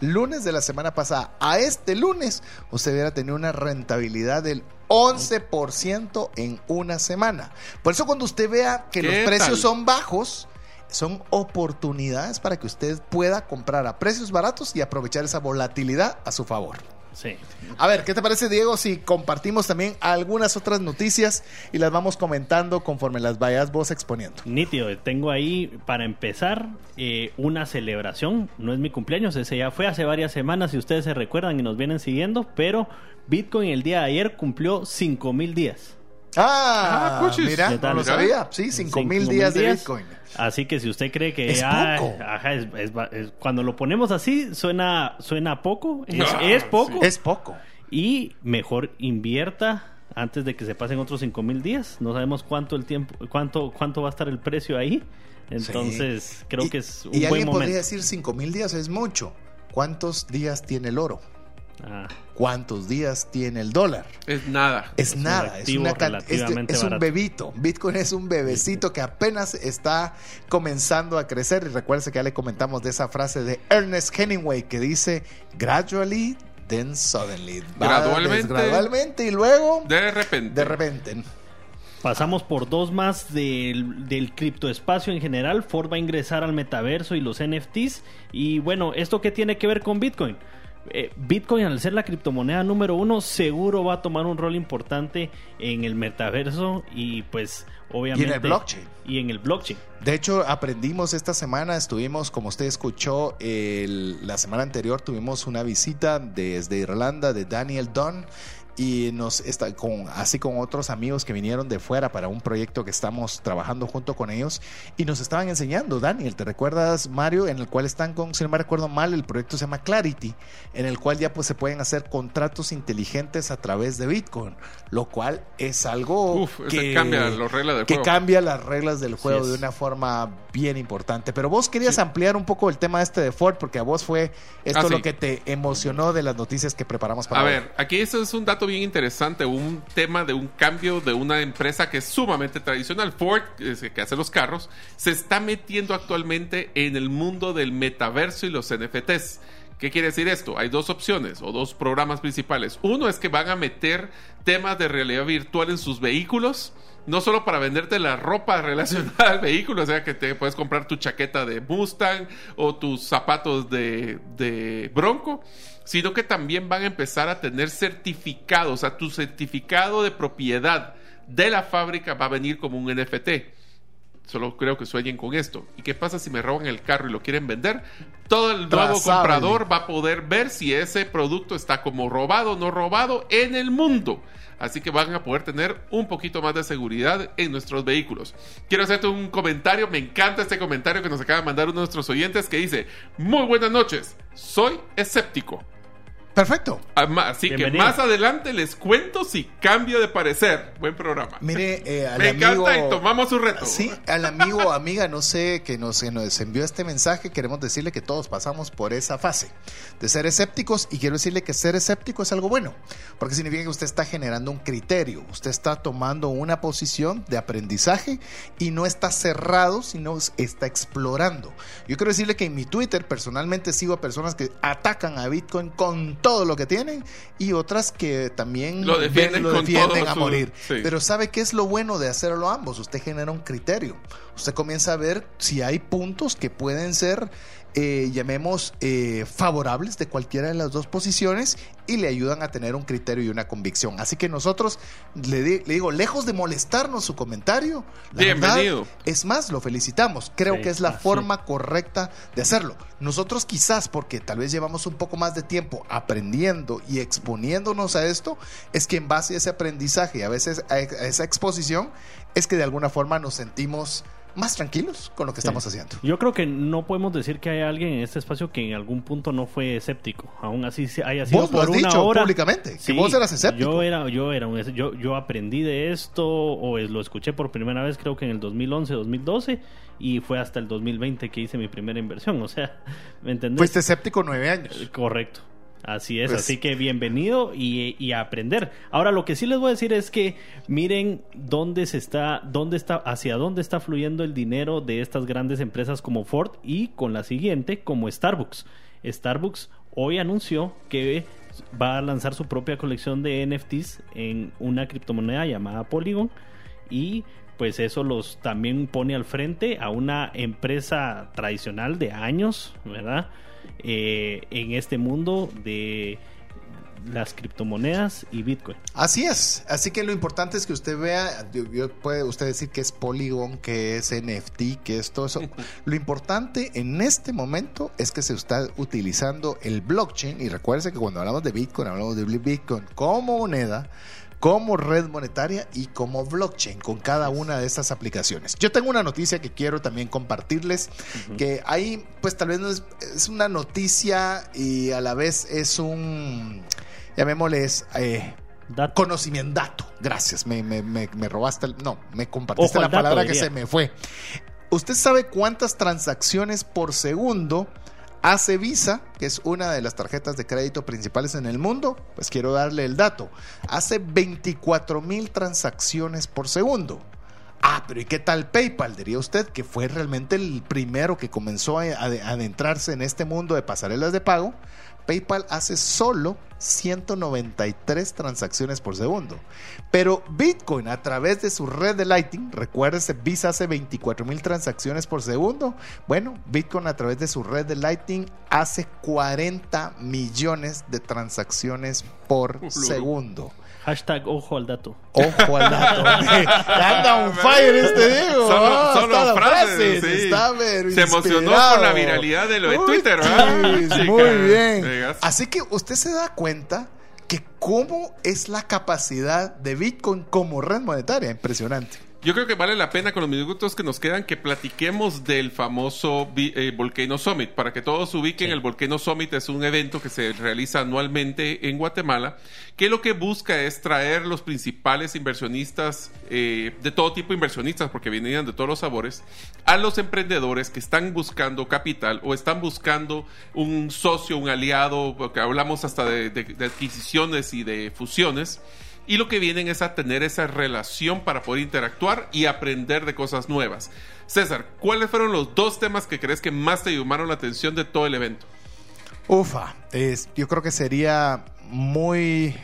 lunes de la semana pasada a este lunes, usted hubiera tenido una rentabilidad del 11% en una semana. Por eso cuando usted vea que los precios tal? son bajos, son oportunidades para que usted pueda comprar a precios baratos y aprovechar esa volatilidad a su favor. Sí. A ver, ¿qué te parece, Diego, si compartimos también algunas otras noticias y las vamos comentando conforme las vayas vos exponiendo? Nítido, tengo ahí para empezar eh, una celebración. No es mi cumpleaños, ese ya fue hace varias semanas, si ustedes se recuerdan y nos vienen siguiendo, pero Bitcoin el día de ayer cumplió 5 mil días. Ah, ah mira, no lo sabía. Sí, 5 mil días, días de Bitcoin. Así que si usted cree que es ah, poco. Ajá, es, es, es, cuando lo ponemos así suena suena poco, es, poco. Sí. Es poco. Y mejor invierta antes de que se pasen otros cinco mil días. No sabemos cuánto el tiempo, cuánto cuánto va a estar el precio ahí. Entonces sí. creo y, que es un y buen alguien momento. podría decir cinco mil días es mucho. ¿Cuántos días tiene el oro? Ah. ¿Cuántos días tiene el dólar? Es nada. Es, es nada. Es, una este, es un bebito. Bitcoin es un bebecito que apenas está comenzando a crecer. Y recuerde que ya le comentamos de esa frase de Ernest Hemingway que dice: gradually, then suddenly. Gradualmente. Gradualmente y luego. De repente. De repente. Pasamos por dos más del, del criptoespacio en general. Ford va a ingresar al metaverso y los NFTs. Y bueno, ¿esto qué tiene que ver con Bitcoin? Eh, Bitcoin, al ser la criptomoneda número uno, seguro va a tomar un rol importante en el metaverso y pues obviamente... Y en el blockchain. Y en el blockchain. De hecho, aprendimos esta semana, estuvimos, como usted escuchó, el- la semana anterior tuvimos una visita desde Irlanda de Daniel Dunn y nos está con así con otros amigos que vinieron de fuera para un proyecto que estamos trabajando junto con ellos y nos estaban enseñando Daniel te recuerdas Mario en el cual están con si no me recuerdo mal el proyecto se llama Clarity en el cual ya pues se pueden hacer contratos inteligentes a través de Bitcoin lo cual es algo Uf, ese cambia las reglas del que juego. cambia las reglas del juego de una forma bien importante pero vos querías ampliar un poco el tema este de Ford porque a vos fue esto Ah, sí. lo que te emocionó de las noticias que preparamos para A hoy. ver, aquí eso es un dato bien interesante, un tema de un cambio de una empresa que es sumamente tradicional. Ford, que hace los carros, se está metiendo actualmente en el mundo del metaverso y los NFTs. ¿Qué quiere decir esto? Hay dos opciones o dos programas principales. Uno es que van a meter temas de realidad virtual en sus vehículos. No solo para venderte la ropa relacionada al vehículo, o sea que te puedes comprar tu chaqueta de Mustang o tus zapatos de Bronco, sino que también van a empezar a tener certificados, o sea, tu certificado de propiedad de la fábrica va a venir como un NFT. Solo creo que sueñen con esto. ¿Y qué pasa si me roban el carro y lo quieren vender? Todo el nuevo Trazable. comprador va a poder ver si ese producto está como robado o no robado en el mundo. Así que van a poder tener un poquito más de seguridad en nuestros vehículos. Quiero hacerte un comentario. Me encanta este comentario que nos acaba de mandar uno de nuestros oyentes que dice: Muy buenas noches. Soy escéptico. Perfecto. Ama- Así que Bienvenido. más adelante les cuento si cambio de parecer. Buen programa. Mire, eh, al Me encanta y tomamos su reto. Sí, al amigo o amiga, no sé, que nos, que nos envió este mensaje, queremos decirle que todos pasamos por esa fase de ser escépticos y quiero decirle que ser escéptico es algo bueno, porque significa que usted está generando un criterio, usted está tomando una posición de aprendizaje y no está cerrado, sino está explorando. Yo quiero decirle que en mi Twitter personalmente sigo a personas que atacan a Bitcoin con todo lo que tienen y otras que también Lo defienden lo a su- morir. sí. Pero ¿sabe qué es lo bueno de hacerlo ambos? Usted genera un criterio. Usted comienza a ver si hay puntos que pueden ser, eh, llamemos, eh, favorables de cualquiera de las dos posiciones y le ayudan a tener un criterio y una convicción. Así que nosotros, le, di- le digo, lejos de molestarnos su comentario, la Bienvenido. verdad, es más, lo felicitamos. Creo Sí, que es la así. forma correcta de hacerlo. Nosotros quizás, porque tal vez llevamos un poco más de tiempo aprendiendo y exponiéndonos a esto, es que en base a ese aprendizaje y a veces a, a esa exposición, es que de alguna forma nos sentimos más tranquilos con lo que Sí. estamos haciendo. Yo creo que no podemos decir que hay alguien en este espacio que en algún punto no fue escéptico. Aún así se- haya sido Vos lo por has una dicho hora. públicamente, que Sí, vos eras escéptico. Yo era, yo era un, yo, yo aprendí de esto o es- lo escuché por primera vez creo que en el 2011, 2012 y fue hasta el 2020 que hice mi primera inversión. O sea, ¿me entendés? Fuiste escéptico nueve años. Correcto. Así es, Pues- así que bienvenido y, y a aprender. Ahora lo que sí les voy a decir es que miren dónde se está, dónde está, hacia dónde está fluyendo el dinero de estas grandes empresas como Ford y con la siguiente como Starbucks. Starbucks hoy anunció que va a lanzar su propia colección de NFTs en una criptomoneda llamada Polygon y pues eso los también pone al frente a una empresa tradicional de años, ¿verdad? Eh, en este mundo de las criptomonedas y Bitcoin. Así es, así que lo importante es que usted vea, yo- yo- puede usted decir que es Polygon, que es NFT, que es todo eso. Lo importante en este momento es que se está utilizando el blockchain y recuerde que cuando hablamos de Bitcoin, hablamos de Bitcoin como moneda, como red monetaria y como blockchain con cada una de estas aplicaciones. Yo tengo una noticia que quiero también compartirles, que hay, pues tal vez no es, es una noticia y a la vez es un, llamémosle, es, eh, Dato. conocimiento, dato. Gracias, me, me, me, me robaste, el- no, me compartiste Ojo la dato, palabra que se me fue. ¿Usted sabe cuántas transacciones por segundo hace Visa, que es una de las tarjetas de crédito principales en el mundo? Pues quiero darle el dato. Hace 24 mil transacciones por segundo. Ah, pero ¿y qué tal PayPal? Diría usted que fue realmente el primero que comenzó a, adentrarse en este mundo de pasarelas de pago. PayPal hace solo 193 transacciones por segundo. Pero Bitcoin a través de su red de Lightning, recuérdese, Visa hace 24 mil transacciones por segundo. Bueno, Bitcoin a través de su red de Lightning hace 40 millones de transacciones por segundo. Hashtag ojo al dato. Ojo al dato. Anda un fire este Diego. Solo, Ah, solo está la frases. sí. está, Se emocionó por la viralidad de lo de Uy, Twitter, Muy bien. vegas. Así que usted se da cuenta que cómo es la capacidad de Bitcoin como red monetaria. Impresionante. Yo creo que vale la pena con los minutos que nos quedan que platiquemos del famoso eh, Volcano Summit. Para que todos ubiquen, el Volcano Summit es un evento que se realiza anualmente en Guatemala, que lo que busca es traer los principales inversionistas, eh, de todo tipo de inversionistas, porque vienen de todos los sabores, a los emprendedores que están buscando capital o están buscando un socio, un aliado, porque hablamos hasta de- de- de adquisiciones y de fusiones. Y lo que vienen es a tener esa relación para poder interactuar y aprender de cosas nuevas. César, ¿cuáles fueron los dos temas que crees que más te llamaron la atención de todo el evento? Ufa, es, yo creo que sería muy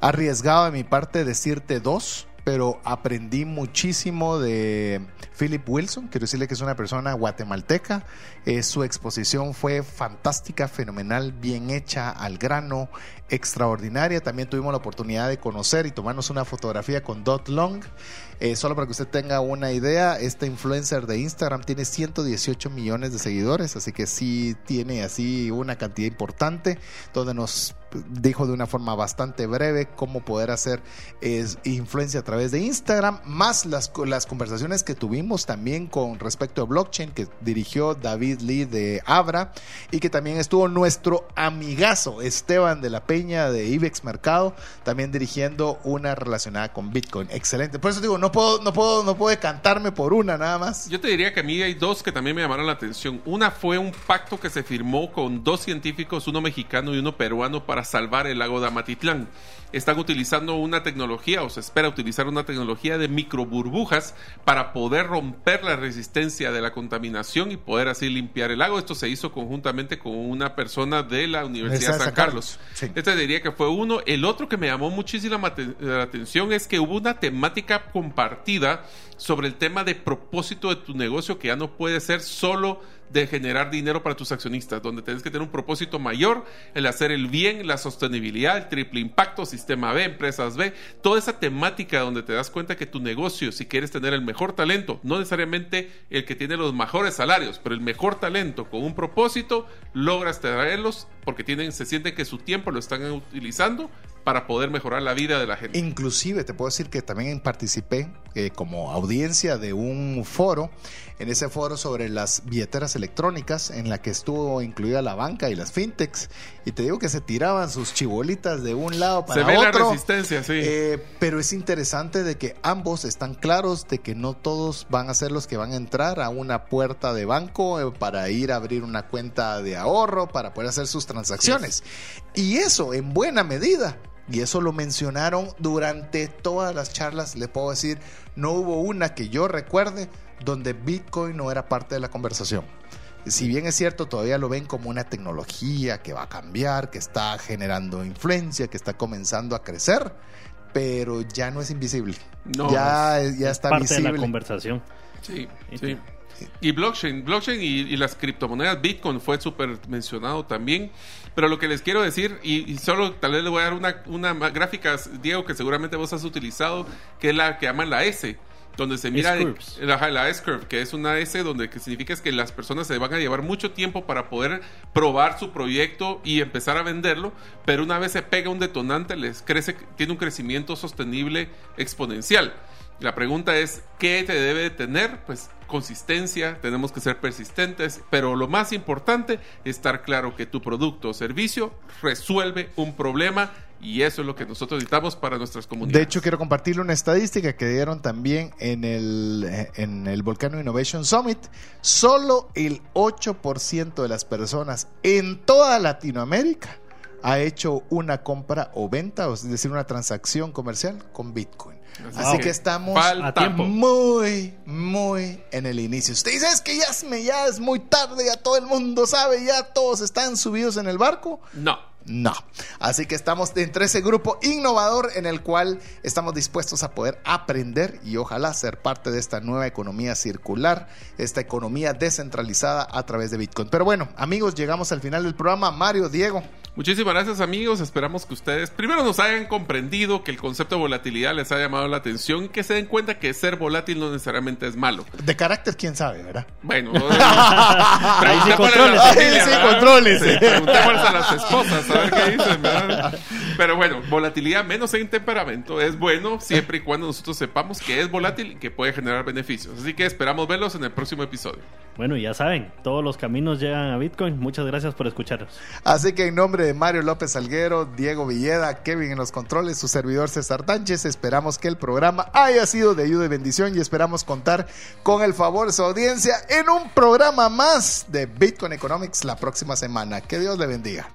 arriesgado de mi parte decirte dos, pero aprendí muchísimo de Philip Wilson. Quiero decirle que es una persona guatemalteca. Eh, su exposición fue fantástica, fenomenal, bien hecha, al grano, extraordinaria. También tuvimos la oportunidad de conocer y tomarnos una fotografía con Dot Long. Eh, solo para que usted tenga una idea, este influencer de Instagram tiene 118 millones de seguidores, así que sí tiene así una cantidad importante, donde nos dijo de una forma bastante breve cómo poder hacer influencia a través de Instagram, más las, las conversaciones que tuvimos también con respecto a blockchain que dirigió David Lee de Abra y que también estuvo nuestro amigazo Esteban de la Peña de IBEX Mercado, también dirigiendo una relacionada con Bitcoin. Excelente. Por eso digo, no puedo, no puedo, no puedo decantarme por una nada más. Yo te diría que a mí hay dos que también me llamaron la atención. Una fue un pacto que se firmó con dos científicos, uno mexicano y uno peruano, para salvar el lago de Amatitlán. Están utilizando una tecnología, o se espera utilizar una tecnología de microburbujas para poder romper la resistencia de la contaminación y poder así limpiar el lago. Esto se hizo conjuntamente con una persona de la Universidad de San Carlos. Sí. Este diría que fue uno. El otro que me llamó muchísimo la atención es que hubo una temática compartida sobre el tema de propósito de tu negocio que ya no puede ser solo de generar dinero para tus accionistas, donde tienes que tener un propósito mayor, el hacer el bien, la sostenibilidad, el triple impacto, sistema B, empresas B, toda esa temática donde te das cuenta que tu negocio, si quieres tener el mejor talento, no necesariamente el que tiene los mejores salarios, pero el mejor talento con un propósito, logras traerlos porque tienen, se sienten que su tiempo lo están utilizando para poder mejorar la vida de la gente. Inclusive te puedo decir que también participé eh, como audiencia de un foro, en ese foro sobre las billeteras electrónicas, en la que estuvo incluida la banca y las fintechs, y te digo que se tiraban sus chibolitas de un lado para Se ve la otro. resistencia, sí. Eh, pero es interesante de que ambos están claros de que no todos van a ser los que van a entrar a una puerta de banco eh, para ir a abrir una cuenta de ahorro, para poder hacer sus transacciones. Y eso en buena medida. Y eso lo mencionaron durante todas las charlas. Le puedo decir, no hubo una que yo recuerde donde Bitcoin no era parte de la conversación. Si bien es cierto, todavía lo ven como una tecnología que va a cambiar, que está generando influencia, que está comenzando a crecer, pero ya no es invisible. No, ya, ya está Parte de la conversación. Sí, sí. Y blockchain, blockchain y, y las criptomonedas, Bitcoin fue súper mencionado también. Pero lo que les quiero decir, y, y solo tal vez le voy a dar una, una gráfica, Diego, que seguramente vos has utilizado, que es la que llaman la S, donde se mira la, la S-curve, que es una S donde que significa es que las personas se van a llevar mucho tiempo para poder probar su proyecto y empezar a venderlo, pero una vez se pega un detonante, les crece, tiene un crecimiento sostenible exponencial. La pregunta es, ¿qué te debe de tener? Pues consistencia, tenemos que ser persistentes, pero lo más importante es estar claro que tu producto o servicio resuelve un problema y eso es lo que nosotros necesitamos para nuestras comunidades. De hecho, quiero compartirle una estadística que dieron también en el, en el Volcano Innovation Summit. Solo el 8% de las personas en toda Latinoamérica ha hecho una compra o venta, o es decir, una transacción comercial con Bitcoin. Así que estamos Falta. A tiempo. muy, muy en el inicio. Usted dice, es que ya es, ya es muy tarde, ya todo el mundo sabe, ya todos están subidos en el barco. No. No. Así que estamos entre ese grupo innovador en el cual estamos dispuestos a poder aprender y ojalá ser parte de esta nueva economía circular, esta economía descentralizada a través de Bitcoin. Pero bueno, amigos, llegamos al final del programa. Mario, Diego. Muchísimas gracias amigos, esperamos que ustedes primero nos hayan comprendido que el concepto de volatilidad les ha llamado la atención y que se den cuenta que ser volátil no necesariamente es malo. De carácter, quién sabe, ¿verdad? Bueno, Ahí sí, controles. familia, Ahí sí, controles. Sí, a las esposas a ver qué dicen, ¿verdad? Pero bueno, volatilidad menos en temperamento es bueno siempre y cuando nosotros sepamos que es volátil y que puede generar beneficios. Así que esperamos verlos en el próximo episodio. Bueno, ya saben, todos los caminos llegan a Bitcoin. Muchas gracias por escucharnos. Así que en nombre de Mario López Salguero, Diego Villeda, Kevin en los controles, su servidor César Tánchez, esperamos que el programa haya sido de ayuda y bendición y esperamos contar con el favor de su audiencia en un programa más de Bitcoin Economics la próxima semana. Que Dios le bendiga.